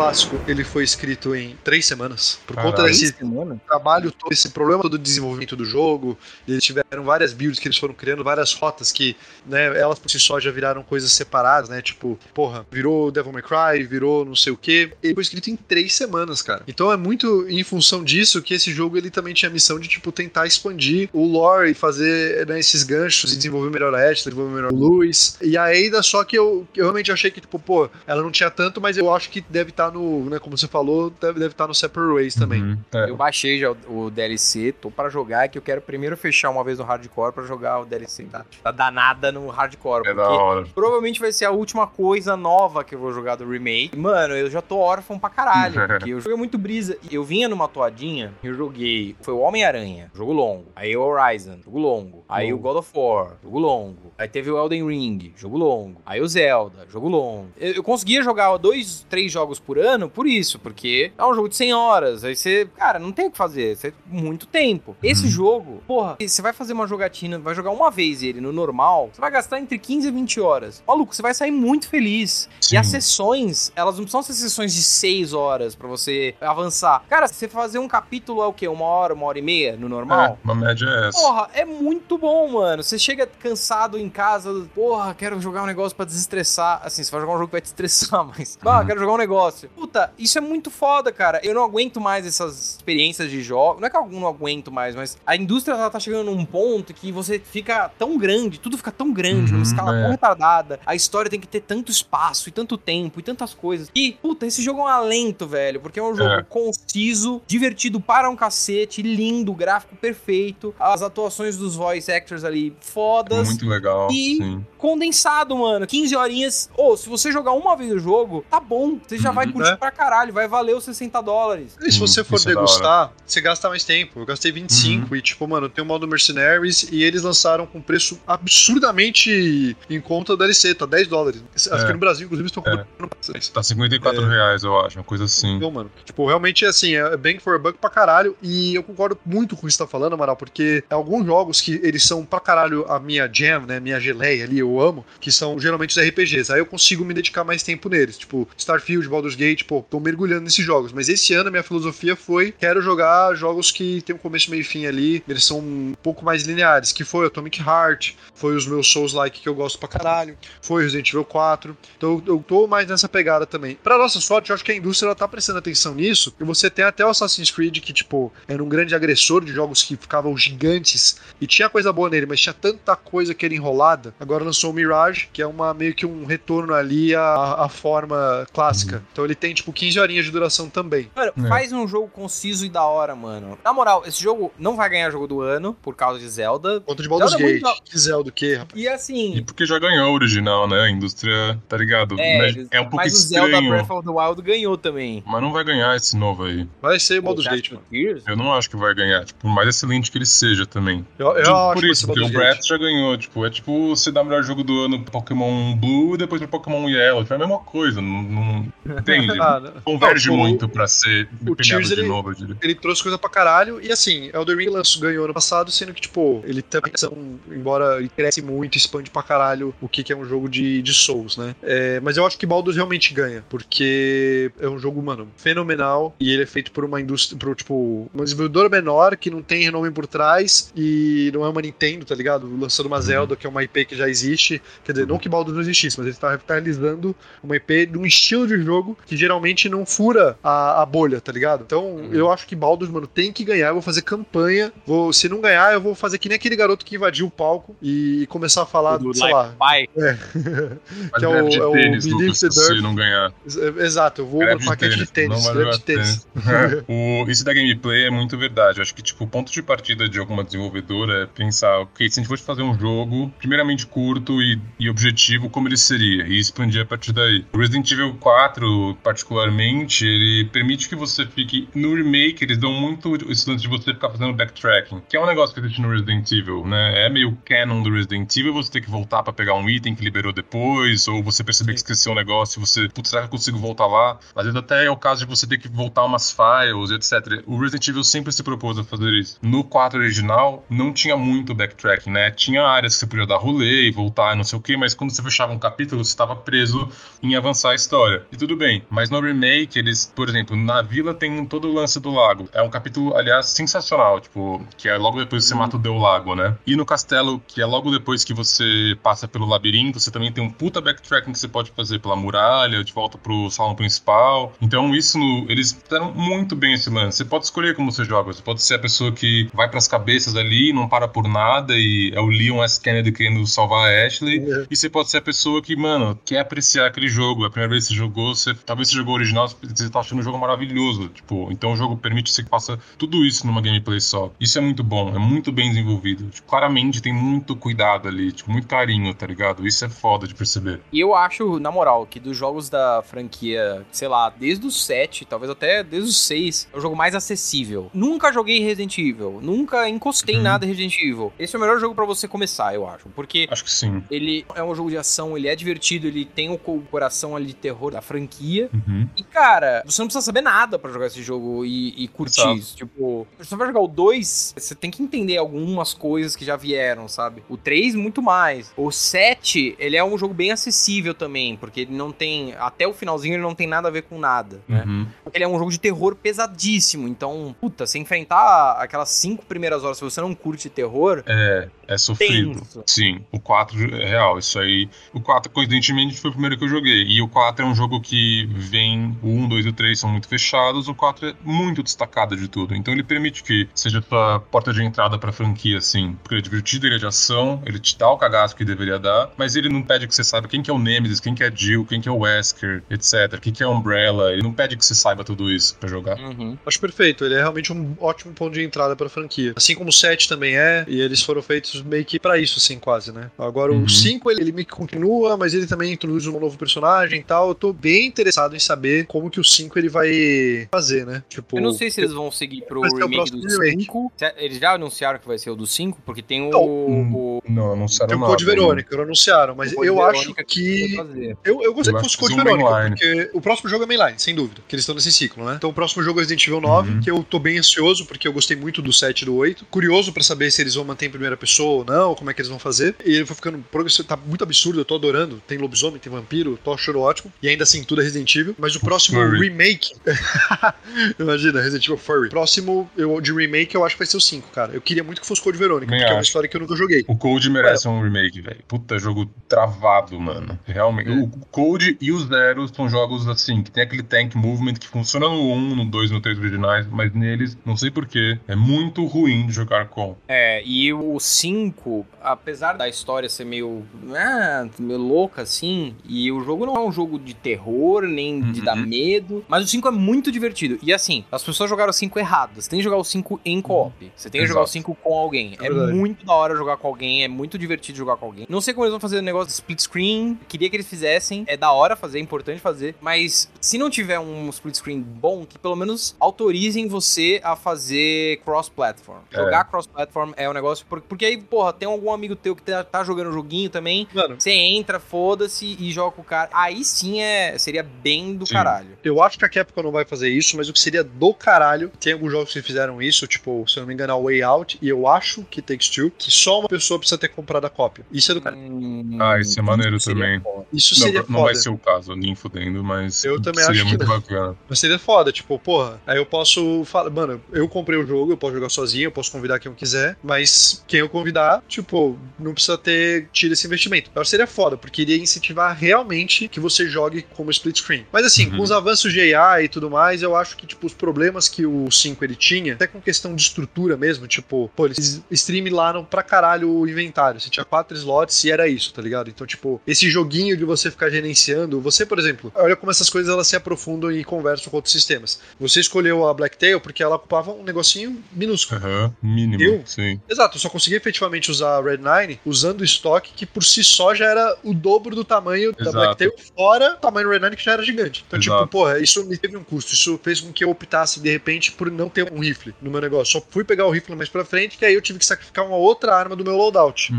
Clássico ele foi escrito em três semanas? Por Caralho. conta desse Semana? trabalho, todo esse problema todo do desenvolvimento do jogo, eles tiveram várias builds que eles foram criando, várias rotas que, né, elas por si só já viraram coisas separadas, né? Tipo, porra, virou Devil May Cry, virou não sei o quê. Ele foi escrito em três semanas, cara. Então é muito em função disso que esse jogo ele também tinha a missão de, tipo, tentar expandir o lore e fazer né, esses ganchos e desenvolver melhor a Ashley, desenvolver melhor o Lewis. E a Ada, só que eu, eu realmente achei que, tipo, pô, ela não tinha tanto, mas eu acho que deve estar no, né, como você falou, deve, deve estar no Separate Ways também. Uhum. É. Eu baixei já o, o DLC, tô pra jogar, que eu quero primeiro fechar uma vez no hardcore pra jogar o DLC, tá? Tá danada no hardcore, É da porque hora. provavelmente vai ser a última coisa nova que eu vou jogar do remake. Mano, eu já tô órfão pra caralho, [LAUGHS] porque eu joguei muito brisa. Eu vinha numa toadinha, eu joguei, foi o Homem-Aranha, jogo longo. Aí o Horizon, jogo longo. Aí o God of War, jogo longo. Aí teve o Elden Ring, jogo longo. Aí o Zelda, jogo longo. Eu, eu conseguia jogar dois, três jogos por ano por isso, porque é um jogo de 100 horas. Aí você, cara, não tem o que fazer. Você muito tempo. Esse jogo, porra, você vai fazer uma jogatina, vai jogar uma vez ele no normal, você vai gastar entre 15 e 20 horas. Maluco, você vai sair muito feliz. Sim. E as sessões, elas não precisam ser sessões de 6 horas pra você avançar. Cara, você fazer um capítulo é o quê? Uma hora, uma hora e meia no normal? É, uma média é essa. Porra, é muito bom, mano. Você chega cansado em casa, porra, quero jogar um negócio pra desestressar. Assim, você vai jogar um jogo que vai te estressar, [LAUGHS] mas. Ah, quero jogar um negócio. Puta, isso é muito foda, cara. Eu não aguento mais essas experiências de jogo. Não é que eu não aguento mais, mas a indústria ela tá chegando num ponto que você fica tão grande, tudo fica tão grande, Uhum, numa escala é. tão retardada. A história tem que ter tanto espaço e tanto tempo e tantas coisas. E, puta, esse jogo é um alento, velho, porque é um jogo É. conciso, divertido para um cacete, lindo, gráfico perfeito, as atuações dos voice actors ali fodas. Muito legal. E- Sim. Condensado, mano. 15 horinhas. Ou, se você jogar uma vez o jogo, tá bom. Você já Uhum. vai curtir É. pra caralho. Vai valer os 60 dólares. E se Hum, você for degustar, você gasta mais tempo. Eu gastei 25 e, tipo, mano, tem o modo Mercenaries e eles lançaram com preço absurdamente em conta do DLC, tá 10 dólares. Acho É. que no Brasil, inclusive, estão É. cobrando bastante. Tá 54 É. reais, eu acho, uma coisa assim. Então, mano, tipo, realmente assim, é bang for a buck pra caralho. E eu concordo muito com o que você tá falando, Amaral, porque alguns jogos que eles são pra caralho a minha jam, né? Minha geleia ali, eu amo, que são geralmente os RPGs. Aí eu consigo me dedicar mais tempo neles. Tipo, Starfield, Baldur's Gate, pô, tô mergulhando nesses jogos. Mas esse ano a minha filosofia foi: quero jogar jogos que tem um começo, meio e fim ali. Eles são um pouco mais lineares. Que foi Atomic Heart, foi os meus Souls-like que eu gosto pra caralho, foi Resident Evil 4. Então eu tô mais nessa pegada também. Pra nossa sorte, eu acho que a indústria ela tá prestando atenção nisso. E você tem até o Assassin's Creed, que, tipo, era um grande agressor de jogos que ficavam gigantes. E tinha coisa boa nele, mas tinha tanta coisa que era enrolada. Agora lançou o Mirage, que é uma meio que um retorno ali à, à forma clássica. Então ele tem, tipo, 15 horinhas de duração também. Mano, É. faz um jogo conciso e da hora, mano. Na moral, esse jogo não vai ganhar jogo do ano por causa de Zelda. Conta de Baldur's Zelda é Gate. muito- Que Zelda do quê, rapaz? E assim. E porque já ganhou o original, né? A indústria, tá ligado? É, Mas é um pouco mas o Zelda estranho. Breath of the Wild ganhou também. Mas não vai ganhar esse novo aí. Vai ser o Baldur's Pô, Gate, mano. Tears? Eu não acho que vai ganhar, tipo, por mais excelente que ele seja também. Eu, eu Tipo, acho por isso, porque o. Breath já ganhou, tipo, é tipo você dar o melhor jogo do ano pro Pokémon Blue e depois pro Pokémon Yellow, tipo, é a mesma coisa, não, não entende? [LAUGHS] Não. Converge Não, muito pra ser o Tears, de ele- novo, eu diria. ele trouxe coisa pra caralho. E assim, Elder Ring lançou, ganhou ano passado, sendo que, tipo, ele também são, embora ele cresce muito, expande pra caralho o que, que é um jogo de, de Souls, né? É, mas eu acho que Baldur's realmente ganha, porque é um jogo, mano, fenomenal. E ele é feito por uma indústria, por, tipo, uma desenvolvedora menor que não tem renome por trás e não é uma Nintendo, tá ligado? Lançando uma Zelda, que é uma IP que já existe. Quer dizer, não que Baldur's não existisse, mas ele tá revitalizando uma IP de um estilo de jogo que geralmente não fura a, a bolha, tá ligado? Então, eu acho que Baldur's, mano, tem que ganhar. Eu vou fazer campanha. Vou, se não ganhar, eu vou fazer que nem aquele garoto que invadiu o palco e começar a falar, do sei lá. Pai. Mas [LAUGHS] que é o- é o tênis, Lucas, the se não ganhar. Ex- Exato, eu vou Greve no paquete de tênis, não greve de tênis. [LAUGHS] o, isso da gameplay é muito verdade. Eu acho que, tipo, o ponto de partida de alguma desenvolvedora é pensar, ok, se a gente fosse fazer um jogo, primeiramente curto e, e objetivo, como ele seria, e expandir a partir daí. Resident Evil 4, particularmente, ele permite que você fique. No remake, eles dão muito esse lance de você ficar fazendo backtracking, que é um negócio que existe no Resident Evil, né? É meio canon do Resident Evil você ter que voltar pra pegar um item que liberou depois, ou você perceber que esqueceu um negócio e você, putz, será que eu consigo voltar lá? Às vezes até é o caso de você ter que voltar umas files, etc. O Resident Evil sempre se propôs a fazer isso. No 4 original, não tinha muito backtracking, né? Tinha áreas que você podia dar rolê e voltar e não sei o que, mas quando você fechava um capítulo, você estava preso em avançar a história. E tudo bem. Mas no remake, eles, por exemplo, na vila tem todo o lance do lago. É um capítulo, aliás, sensacional, tipo, que é logo depois que você mata o Deu Lago, né? E no castelo, que é logo depois que você passa pelo labirinto, você também tem um puta backtracking que você pode fazer pela muralha, de volta pro salão principal. Então, isso, no, eles fizeram muito bem esse lance. Você pode escolher como você joga. Você pode ser a pessoa que vai pras cabeças ali, não para por nada, e é o Leon S. Kennedy querendo salvar a Ashley. É. E você pode ser a pessoa que, mano, quer apreciar aquele jogo. É A primeira vez que você jogou, você, talvez você jogou o original, você tá achando o jogo maravilhoso. Tipo, então o jogo permite que você faça tudo isso numa gameplay só. Isso é muito bom, é muito bem desenvolvido. Tipo, claramente tem muito cuidado ali, tipo, muito carinho, tá ligado? Isso é foda de perceber. E eu acho, na moral, que dos jogos da franquia, sei lá, desde o 7, talvez até desde o 6, é o jogo mais acessível. Nunca joguei Resident Evil, nunca encostei em Uhum. nada Resident Evil. Esse é o melhor jogo pra você começar, eu acho. Porque Acho que sim. ele é um jogo de ação, ele é divertido, ele tem o co- coração ali de terror da franquia. Uhum. E, cara, você não precisa saber nada pra jogar esse jogo e, e curtir Exato. isso. Tipo, se você vai jogar o 2, você tem que entender algumas coisas que já vieram, sabe? O 3, muito mais. O 7, ele é um jogo bem acessível também, porque ele não tem. Até o finalzinho, ele não tem nada a ver com nada, né? Uhum. Ele é um jogo de terror pesadíssimo. Então, puta, se enfrentar aquelas cinco primeiras horas, se você não curte terror, É, é sofrido. tenso. Sim, o 4 é real, isso aí. O 4, coincidentemente, foi o primeiro que eu joguei. E o 4 é um jogo que vem. O 1, 2 e o 3 são muito fechados, o 4 é muito destacado de tudo. Então ele permite que seja a sua porta de entrada pra franquia, assim. Porque ele é divertido, ele é de ação, ele te dá o cagaço que deveria dar, mas ele não pede que você saiba quem que é o Nemesis, quem que é Jill, quem que é o Wesker, etc. Quem que é a Umbrella. Ele não pede que você saiba tudo isso pra jogar. Uhum. Acho perfeito, ele é realmente um ótimo ponto de entrada pra franquia. Assim como o 7 também é, e eles foram feitos meio que pra isso, assim, quase, né? Agora Uhum. o 5, ele, ele meio que continua, mas ele também introduz um novo personagem e tal. Eu tô bem interessado em saber como que o 5 ele vai fazer, né? Tipo, Eu não sei se eles vão seguir pro o remake do remake. 5. Eles já anunciaram que vai ser o do 5, porque tem o. Não. o- Não, será tem o nada. Code Verônica, não anunciaram, mas o eu acho que. fazer. Eu, eu gostei Eu que fosse que Code Verônica, mainline. porque o próximo jogo é mainline, sem dúvida, que eles estão nesse ciclo, né? Então o próximo jogo é Resident Evil 9, Uhum. que eu tô bem ansioso, porque eu gostei muito do 7 e do 8. Curioso pra saber se eles vão manter em primeira pessoa ou não, como é que eles vão fazer. E ele foi ficando progressivo, tá muito absurdo, eu tô adorando. Tem lobisomem, tem vampiro, tô achando ótimo. E ainda assim, tudo é Resident Evil. Mas o próximo Furry. remake. [LAUGHS] Imagina, Resident Evil Furry. Próximo eu, de remake eu acho que vai ser o 5, cara. Eu queria muito que fosse Code Verônica, porque é uma acho. história que eu nunca joguei. O Code merece um remake, velho. Puta jogo travado, mano. Realmente. O Code e o Zero são jogos assim, que tem aquele tank movement que funciona no 1, no 2 e no 3 originais, mas neles, não sei porquê, é muito ruim de jogar com. É, e o 5, apesar da história ser meio, ah, meio louca assim, e o jogo não é um jogo de terror, nem de Uhum. dar medo, mas o 5 é muito divertido. E assim, as pessoas jogaram o 5 errado. Você tem que jogar o 5 em co-op. Você tem que jogar o Exato. 5 com alguém. É É, muito da hora jogar com alguém, é muito divertido jogar com alguém. Não sei como eles vão fazer o negócio de split screen, queria que eles fizessem, é da hora fazer, é importante fazer, mas se não tiver um split screen bom, que pelo menos autorizem você a fazer cross-platform. É. Jogar cross-platform é um negócio, por- porque aí, porra, tem algum amigo teu que tá, tá jogando o joguinho também, Mano, você entra, foda-se e joga com o cara. Aí sim é, seria bem do Sim. caralho. Eu acho que a Capcom não vai fazer isso, mas o que seria do caralho, tem alguns jogos que fizeram isso, tipo, se eu não me engano, a Way Out, e eu acho que Takes Two, que só uma pessoa precisa ter comprado a cópia. Isso é do caralho. Hum, Ah, isso é maneiro seria também. foda. Isso Não, seria não foda. vai ser o caso, nem fudendo, mas Eu também seria acho que muito não. bacana. Mas seria foda, tipo, porra, aí eu posso falar, mano, eu comprei o jogo, eu posso jogar sozinho, eu posso convidar quem eu quiser, mas quem eu convidar, tipo, não precisa ter tido esse investimento. Eu acho que seria foda, porque iria incentivar realmente que você jogue como split screen. Mas assim, Uhum. com os avanços de AI e tudo mais, eu acho que, tipo, os problemas que o 5 ele tinha, até com questão de estrutura mesmo, tipo, pô, eles streamlaram pra caralho o inventário. Você tinha quatro slots e era isso, tá ligado? Então, tipo, esse joguinho de você ficar gerenciando, você, por exemplo, olha como essas coisas elas se aprofundam e conversam com outros sistemas. Você escolheu a Blacktail porque ela ocupava um negocinho minúsculo. Aham, mínimo, Eu? sim. Exato, eu só consegui efetivamente usar a Red Nine usando o estoque que por si só já era o dobro do tamanho da Exato. Blacktail, fora o tamanho do Red Nine que já era gigante. Então, Exato. tipo, porra, isso me teve um custo. Isso fez com que eu optasse de repente por não ter um rifle no meu negócio. Só fui pegar o rifle mais pra frente, que aí eu tive que sacrificar uma outra arma do meu loadout.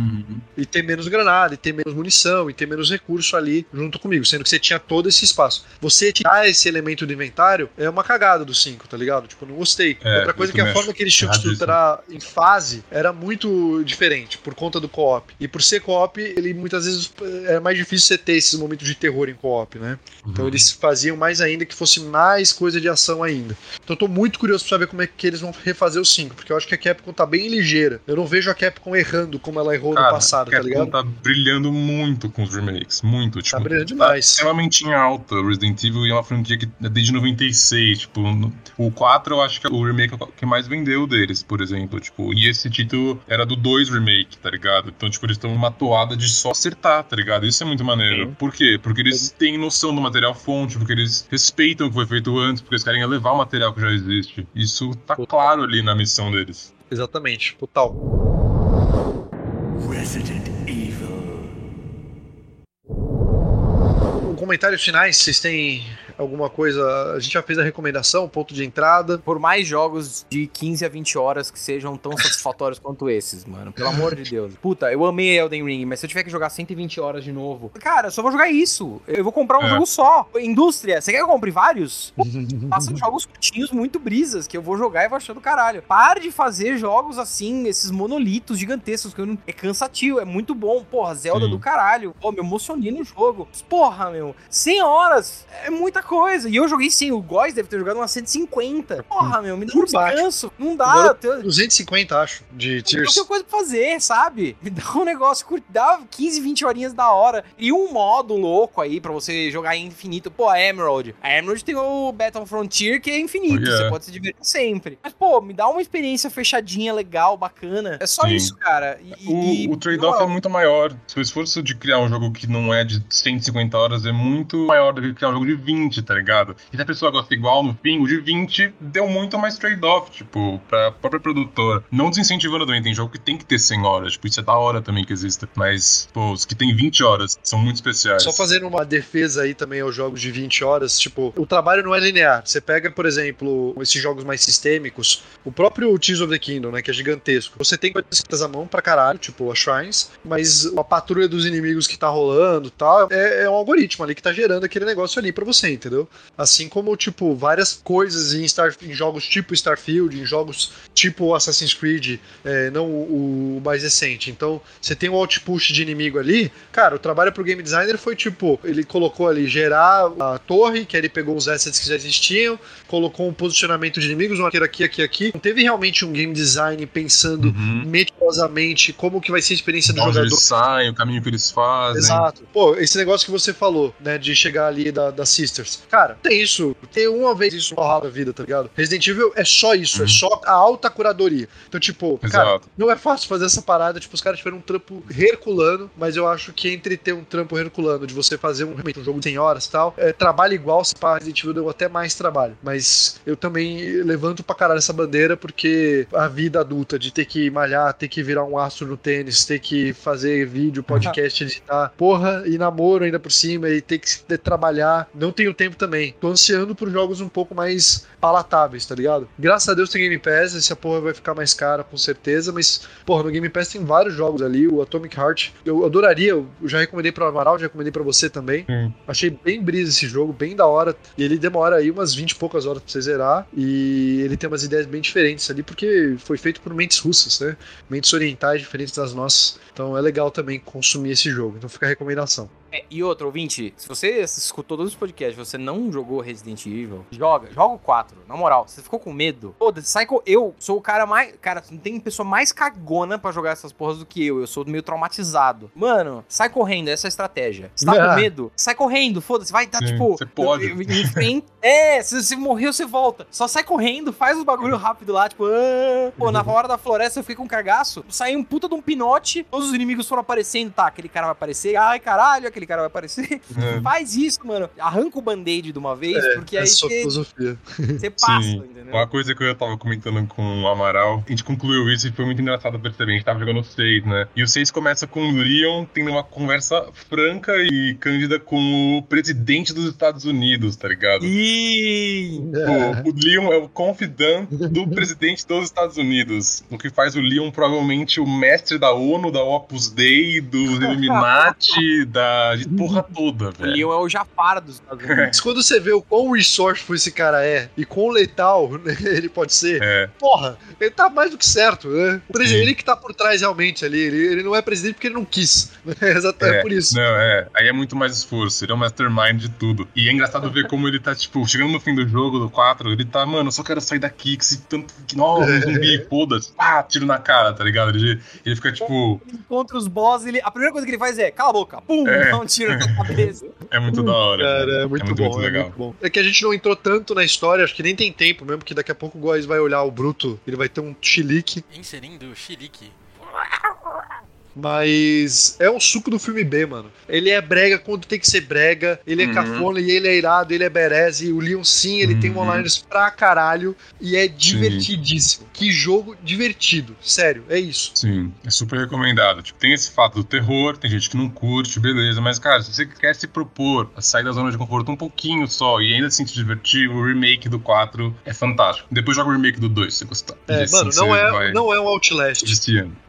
E ter menos granada, e ter menos munição, e ter menos recurso ali junto comigo, sendo que você tinha todo esse espaço. Você tirar esse elemento do inventário é uma cagada do 5, tá ligado? Tipo, eu não gostei. É, Outra coisa é que a forma que eles tinham que estruturar em fase era muito diferente, por conta do co-op. E por ser co-op, ele muitas vezes é mais difícil você ter esses momentos de terror em co-op, né? Então eles faziam mais ainda que fosse mais coisa de ação ainda. Então eu tô muito curioso pra saber como é que eles vão refazer o 5, porque eu acho que a Capcom tá bem ligeira. Eu não vejo a Capcom errando como ela errou Cara, no passado, a tá Capcom ligado? tá brilhando muito com os remakes. Muito, tipo. Tá brilhando demais. extremamente em alta. Resident Evil é uma franquia que é desde 96. Tipo, no- o 4 eu acho que é o remake que mais vendeu deles, por exemplo. Tipo, e esse título era do 2 remake, tá ligado? Então, tipo, eles estão numa toada de só acertar, tá ligado? Isso é muito maneiro. Sim. Por quê? Porque eles têm noção do material fonte, porque eles respeitam o que foi feito antes, porque eles querem elevar o material que já existe. Isso tá claro ali na missão deles. Exatamente, total. Resident Evil. Um comentários finais, vocês têm alguma coisa? A gente já fez a recomendação, ponto de entrada. Por mais jogos de 15 a 20 horas que sejam tão satisfatórios quanto esses, mano. Pelo amor de Deus. Puta, eu amei Elden Ring, mas se eu tiver que jogar 120 horas de novo, cara, eu só vou jogar isso. Eu vou comprar um É. jogo só. Indústria, você quer que eu compre vários? [LAUGHS] Faça jogos curtinhos, muito brisas, que eu vou jogar e vou achar do caralho. Pare de fazer jogos assim, esses monolitos gigantescos, que eu não... é cansativo, é muito bom. Porra, Zelda Sim. do caralho. Pô, me emocionei no jogo. Porra, meu, 100 horas é muita coisa. E eu joguei sim, o Góis deve ter jogado umas 150. Porra, meu, me dá um descanso. Não dá. Tenho- 250, acho, de Tears. tenho coisa pra fazer, sabe? [LAUGHS] Me dá um negócio curto, dá 15, 20 horinhas da hora. E um modo louco aí pra você jogar em infinito. Pô, a Emerald. A Emerald tem o Battle Frontier que é infinito. Oh, yeah. Você pode se divertir sempre. Mas, pô, me dá uma experiência fechadinha, legal, bacana. É só Sim. isso, cara. E, O, e- o trade-off é muito maior. Seu esforço de criar um jogo que não é de 150 horas é muito maior do que criar um jogo de 20, tá ligado? E se a pessoa gosta igual no fim, o de 20 deu muito mais trade-off, tipo, pra própria produtora. Não desincentivando também, tem jogo que tem que ter 100 horas. Tipo, isso é da hora também que exista. Mas, pô, os que tem 20 horas são muito especiais. Só fazendo uma defesa aí também aos jogos de 20 horas, tipo, o trabalho não é linear. Você pega, por exemplo, esses jogos mais sistêmicos, o próprio Tears of the Kingdom, né, que é gigantesco. Você tem coisas à mão pra caralho, tipo, as shrines, mas a patrulha dos inimigos que tá rolando e tal, é, é um algoritmo ali que tá gerando aquele negócio ali pra você, entendeu? Assim como, tipo, várias coisas em, Star, em jogos tipo Starfield, em jogos tipo Assassin's Creed, é, não o, o mais recente. Então, você tem um outpush de inimigo ali, cara, o trabalho pro game designer foi tipo, ele colocou ali gerar a torre, que aí ele pegou os assets que já existiam, colocou um posicionamento de inimigos, um arqueiro aqui, aqui, aqui. Não teve realmente um game design pensando Uhum. meticulosamente como que vai ser a experiência do De onde jogador. eles saem, o caminho que eles fazem. Exato. Pô, esse negócio que você falou, né, de chegar ali da, das Sisters. Cara, tem isso. Tem uma vez isso no da vida, tá ligado? Resident Evil é só isso, é Uhum. só a alta curadoria. Então, tipo, cara, Exato. não é fácil fazer essa parada. Tipo, os caras tiveram um trampo herculano, mas eu acho que entre ter um trampo herculano de você fazer um, um jogo de 100 horas e tal, é, trabalho igual, se pá, Resident Evil deu até mais trabalho. Mas eu também levanto pra caralho essa bandeira porque a vida adulta de ter que malhar, ter que virar um astro no tênis, ter que fazer vídeo, podcast, editar, porra, e namoro ainda por cima, e ter que trabalhar, não tenho tempo também. Tô ansiando por jogos um pouco mais palatáveis, tá ligado? Graças a Deus tem Game Pass, essa porra vai ficar mais cara com certeza, mas, porra, no Game Pass tem vários jogos ali, o Atomic Heart, eu adoraria, eu já recomendei pro Amaral, já recomendei pra você também. Sim. Achei bem brisa esse jogo, bem da hora. E ele demora aí umas 20 e poucas horas pra você zerar. E ele tem umas ideias bem diferentes ali, porque foi feito por mentes russas, né? Mentes orientais diferentes das nossas. Então é legal também consumir esse jogo. Então fica a recomendação. É, e outro, ouvinte, se você escutou todos os podcasts você não jogou Resident Evil, joga, joga o 4. Na moral, você ficou com medo? Pô, sai com. Eu sou o cara mais. Cara, não tem pessoa mais cagona pra jogar essas porras do que eu. Eu sou meio traumatizado. Mano, sai correndo, essa é a estratégia. Você tá Ah. com [LAUGHS] medo? Sai correndo, foda-se, vai, tá Sim, tipo. você pode. Frente. É, se você morreu, você volta. Só sai correndo, faz os bagulho rápido lá, tipo. ah. Pô, na hora da floresta eu fiquei com um cagaço. Saí um puta de um pinote, todos os inimigos foram aparecendo, tá? Aquele cara vai aparecer, ai caralho, aquele cara vai aparecer. É. [LAUGHS] Faz isso, mano. Arranca o band-aid de uma vez, porque aí Essa sua você, filosofia. você passa, Sim. entendeu? Uma coisa que eu tava comentando com o Amaral, a gente concluiu isso e foi muito engraçado perceber. A gente tava jogando o 6, né? E o 6 começa com o Leon tendo uma conversa franca e cândida com o presidente dos Estados Unidos, tá ligado? Ih! Pô, o Leon é o confidante do presidente dos Estados Unidos, o que faz o Leon provavelmente o mestre da ONU, da Opus Dei, dos Illuminati, da de porra toda, O velho. Leon é o Jafar dos Estados Unidos. Mas quando você vê o quão resourceful esse cara é e quão letal [LAUGHS] né, ele pode ser, É, porra, ele tá mais do que certo, né? Ele que tá por trás realmente ali, ele, ele não é presidente porque ele não quis. [LAUGHS] né? Exatamente É, por isso. Não, é. Aí é muito mais esforço. Ele é o mastermind de tudo. E é engraçado ver como ele tá, tipo, chegando no fim do jogo, do 4, ele tá, mano, eu só quero sair daqui, que se tanto. Que, nossa, um zumbi, foda-se. Pá, tiro na cara, tá ligado? Ele, ele fica, tipo, Ele encontra os boss, ele, a primeira coisa que ele faz é, cala a boca, pum, É. [LAUGHS] um tiro na cabeça. é muito da hora. Cara, velho. é muito, muito, bom, muito é legal. muito bom. É que a gente não entrou tanto na história, acho que nem tem tempo mesmo, porque daqui a pouco o Góis vai olhar o Bruto, ele vai ter um chilique, Inserindo o xilique. Mas é o suco do filme B, mano. Ele é brega quando tem que ser brega, ele é Uhum. cafona e ele é irado, ele é berez, e o Leon sim, ele tem Uhum. one-liners pra caralho, e é divertidíssimo. Que jogo divertido, sério, é isso. Sim, é super recomendado. Tipo, tem esse fato do terror, tem gente que não curte, beleza, mas, cara, se você quer se propor a sair da zona de conforto um pouquinho só e ainda assim se divertir, o remake do 4 é fantástico. Depois joga o remake do 2, se você gostar. É, E assim mano, não é, não é um Outlast.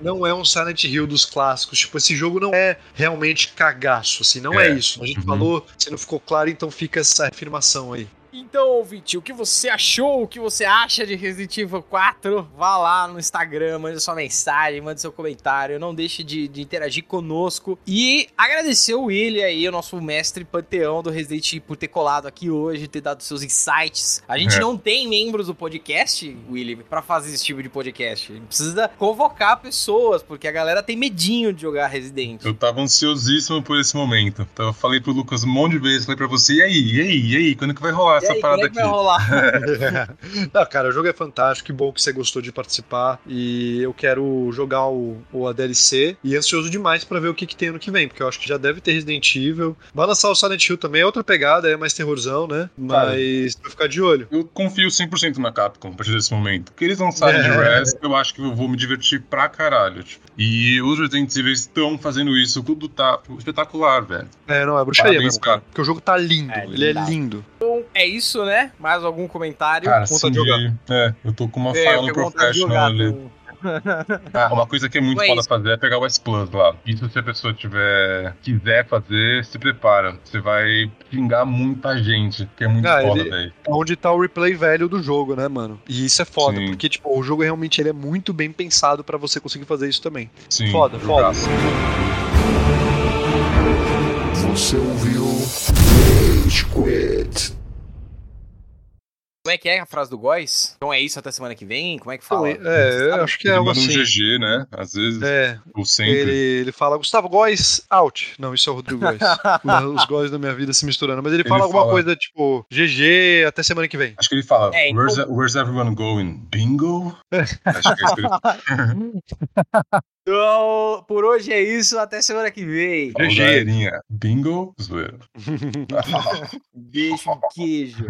não é um Silent Hill dos clássicos. Tipo, esse jogo não é realmente cagaço, assim, não é, É. isso. A gente Uhum. falou, se não ficou claro, então fica essa afirmação aí. Então, ouvinte, o que você achou, o que você acha de Resident Evil 4? Vá lá no Instagram, mande sua mensagem, mande seu comentário, não deixe de, de interagir conosco. E agradecer o William aí, o nosso mestre panteão do Resident Evil, por ter colado aqui hoje, ter dado seus insights. A gente É. não tem membros do podcast, William, pra fazer esse tipo de podcast. A gente precisa convocar pessoas, porque a galera tem medinho de jogar Resident. Eu tava ansiosíssimo por esse momento. Então, eu falei pro Lucas um monte de vezes, falei pra você, e aí, e aí, e aí, quando que vai rolar essa aí, parada é que aqui? vai rolar? [LAUGHS] Não, cara, o jogo é fantástico, que bom que você gostou de participar. E eu quero jogar o, o a DLC e ansioso demais pra ver o que, que tem ano que vem, porque eu acho que já deve ter Resident Evil. Vai lançar o Silent Hill também, é outra pegada, é mais terrorzão, né? Mas pra ficar de olho. Eu confio 100% na Capcom a partir desse momento. Porque eles lançarem de É. Res, eu acho que eu vou me divertir pra caralho. tipo. E os Resident Evil estão fazendo isso, tudo tá espetacular, velho. É, não, é bruxaria Parabéns, mesmo, cara. Porque o jogo tá lindo, É, ele é lindo. lindo. Então é isso, né? Mais algum comentário? Cara, conta sim, de jogar. é, eu tô com uma É, fala no Professional ali. [LAUGHS] com- Ah, uma coisa que é muito Não é foda isso. fazer é pegar o S Plus lá. Isso se a pessoa tiver quiser fazer, se prepara. Você vai xingar muita gente, que é muito Ah, foda, velho. onde tá o replay velho do jogo, né, mano? E isso é foda, Sim. porque, tipo, o jogo realmente ele é muito bem pensado pra você conseguir fazer isso também. Sim, Foda, foda. Você ouviu Rage Quit. Como é que é a frase do Góis? Então é isso até semana que vem? Como é que fala? É, eu acho que é Ele algo manda um assim. GG, né? Às vezes, É, ou sempre. ele, ele fala, Gustavo Góes, out. Não, isso é o Rodrigo Góes. [LAUGHS] Os- Góes da minha vida se misturando. Mas ele, Ele fala alguma fala- coisa tipo, GG, até semana que vem. Acho que ele fala, É, então- where's, where's everyone going? Bingo? Acho que é isso que ele [LAUGHS] Então, por hoje é isso. Até semana que vem. GG. Bingo? Zoeira. [LAUGHS] Beijo, queijo.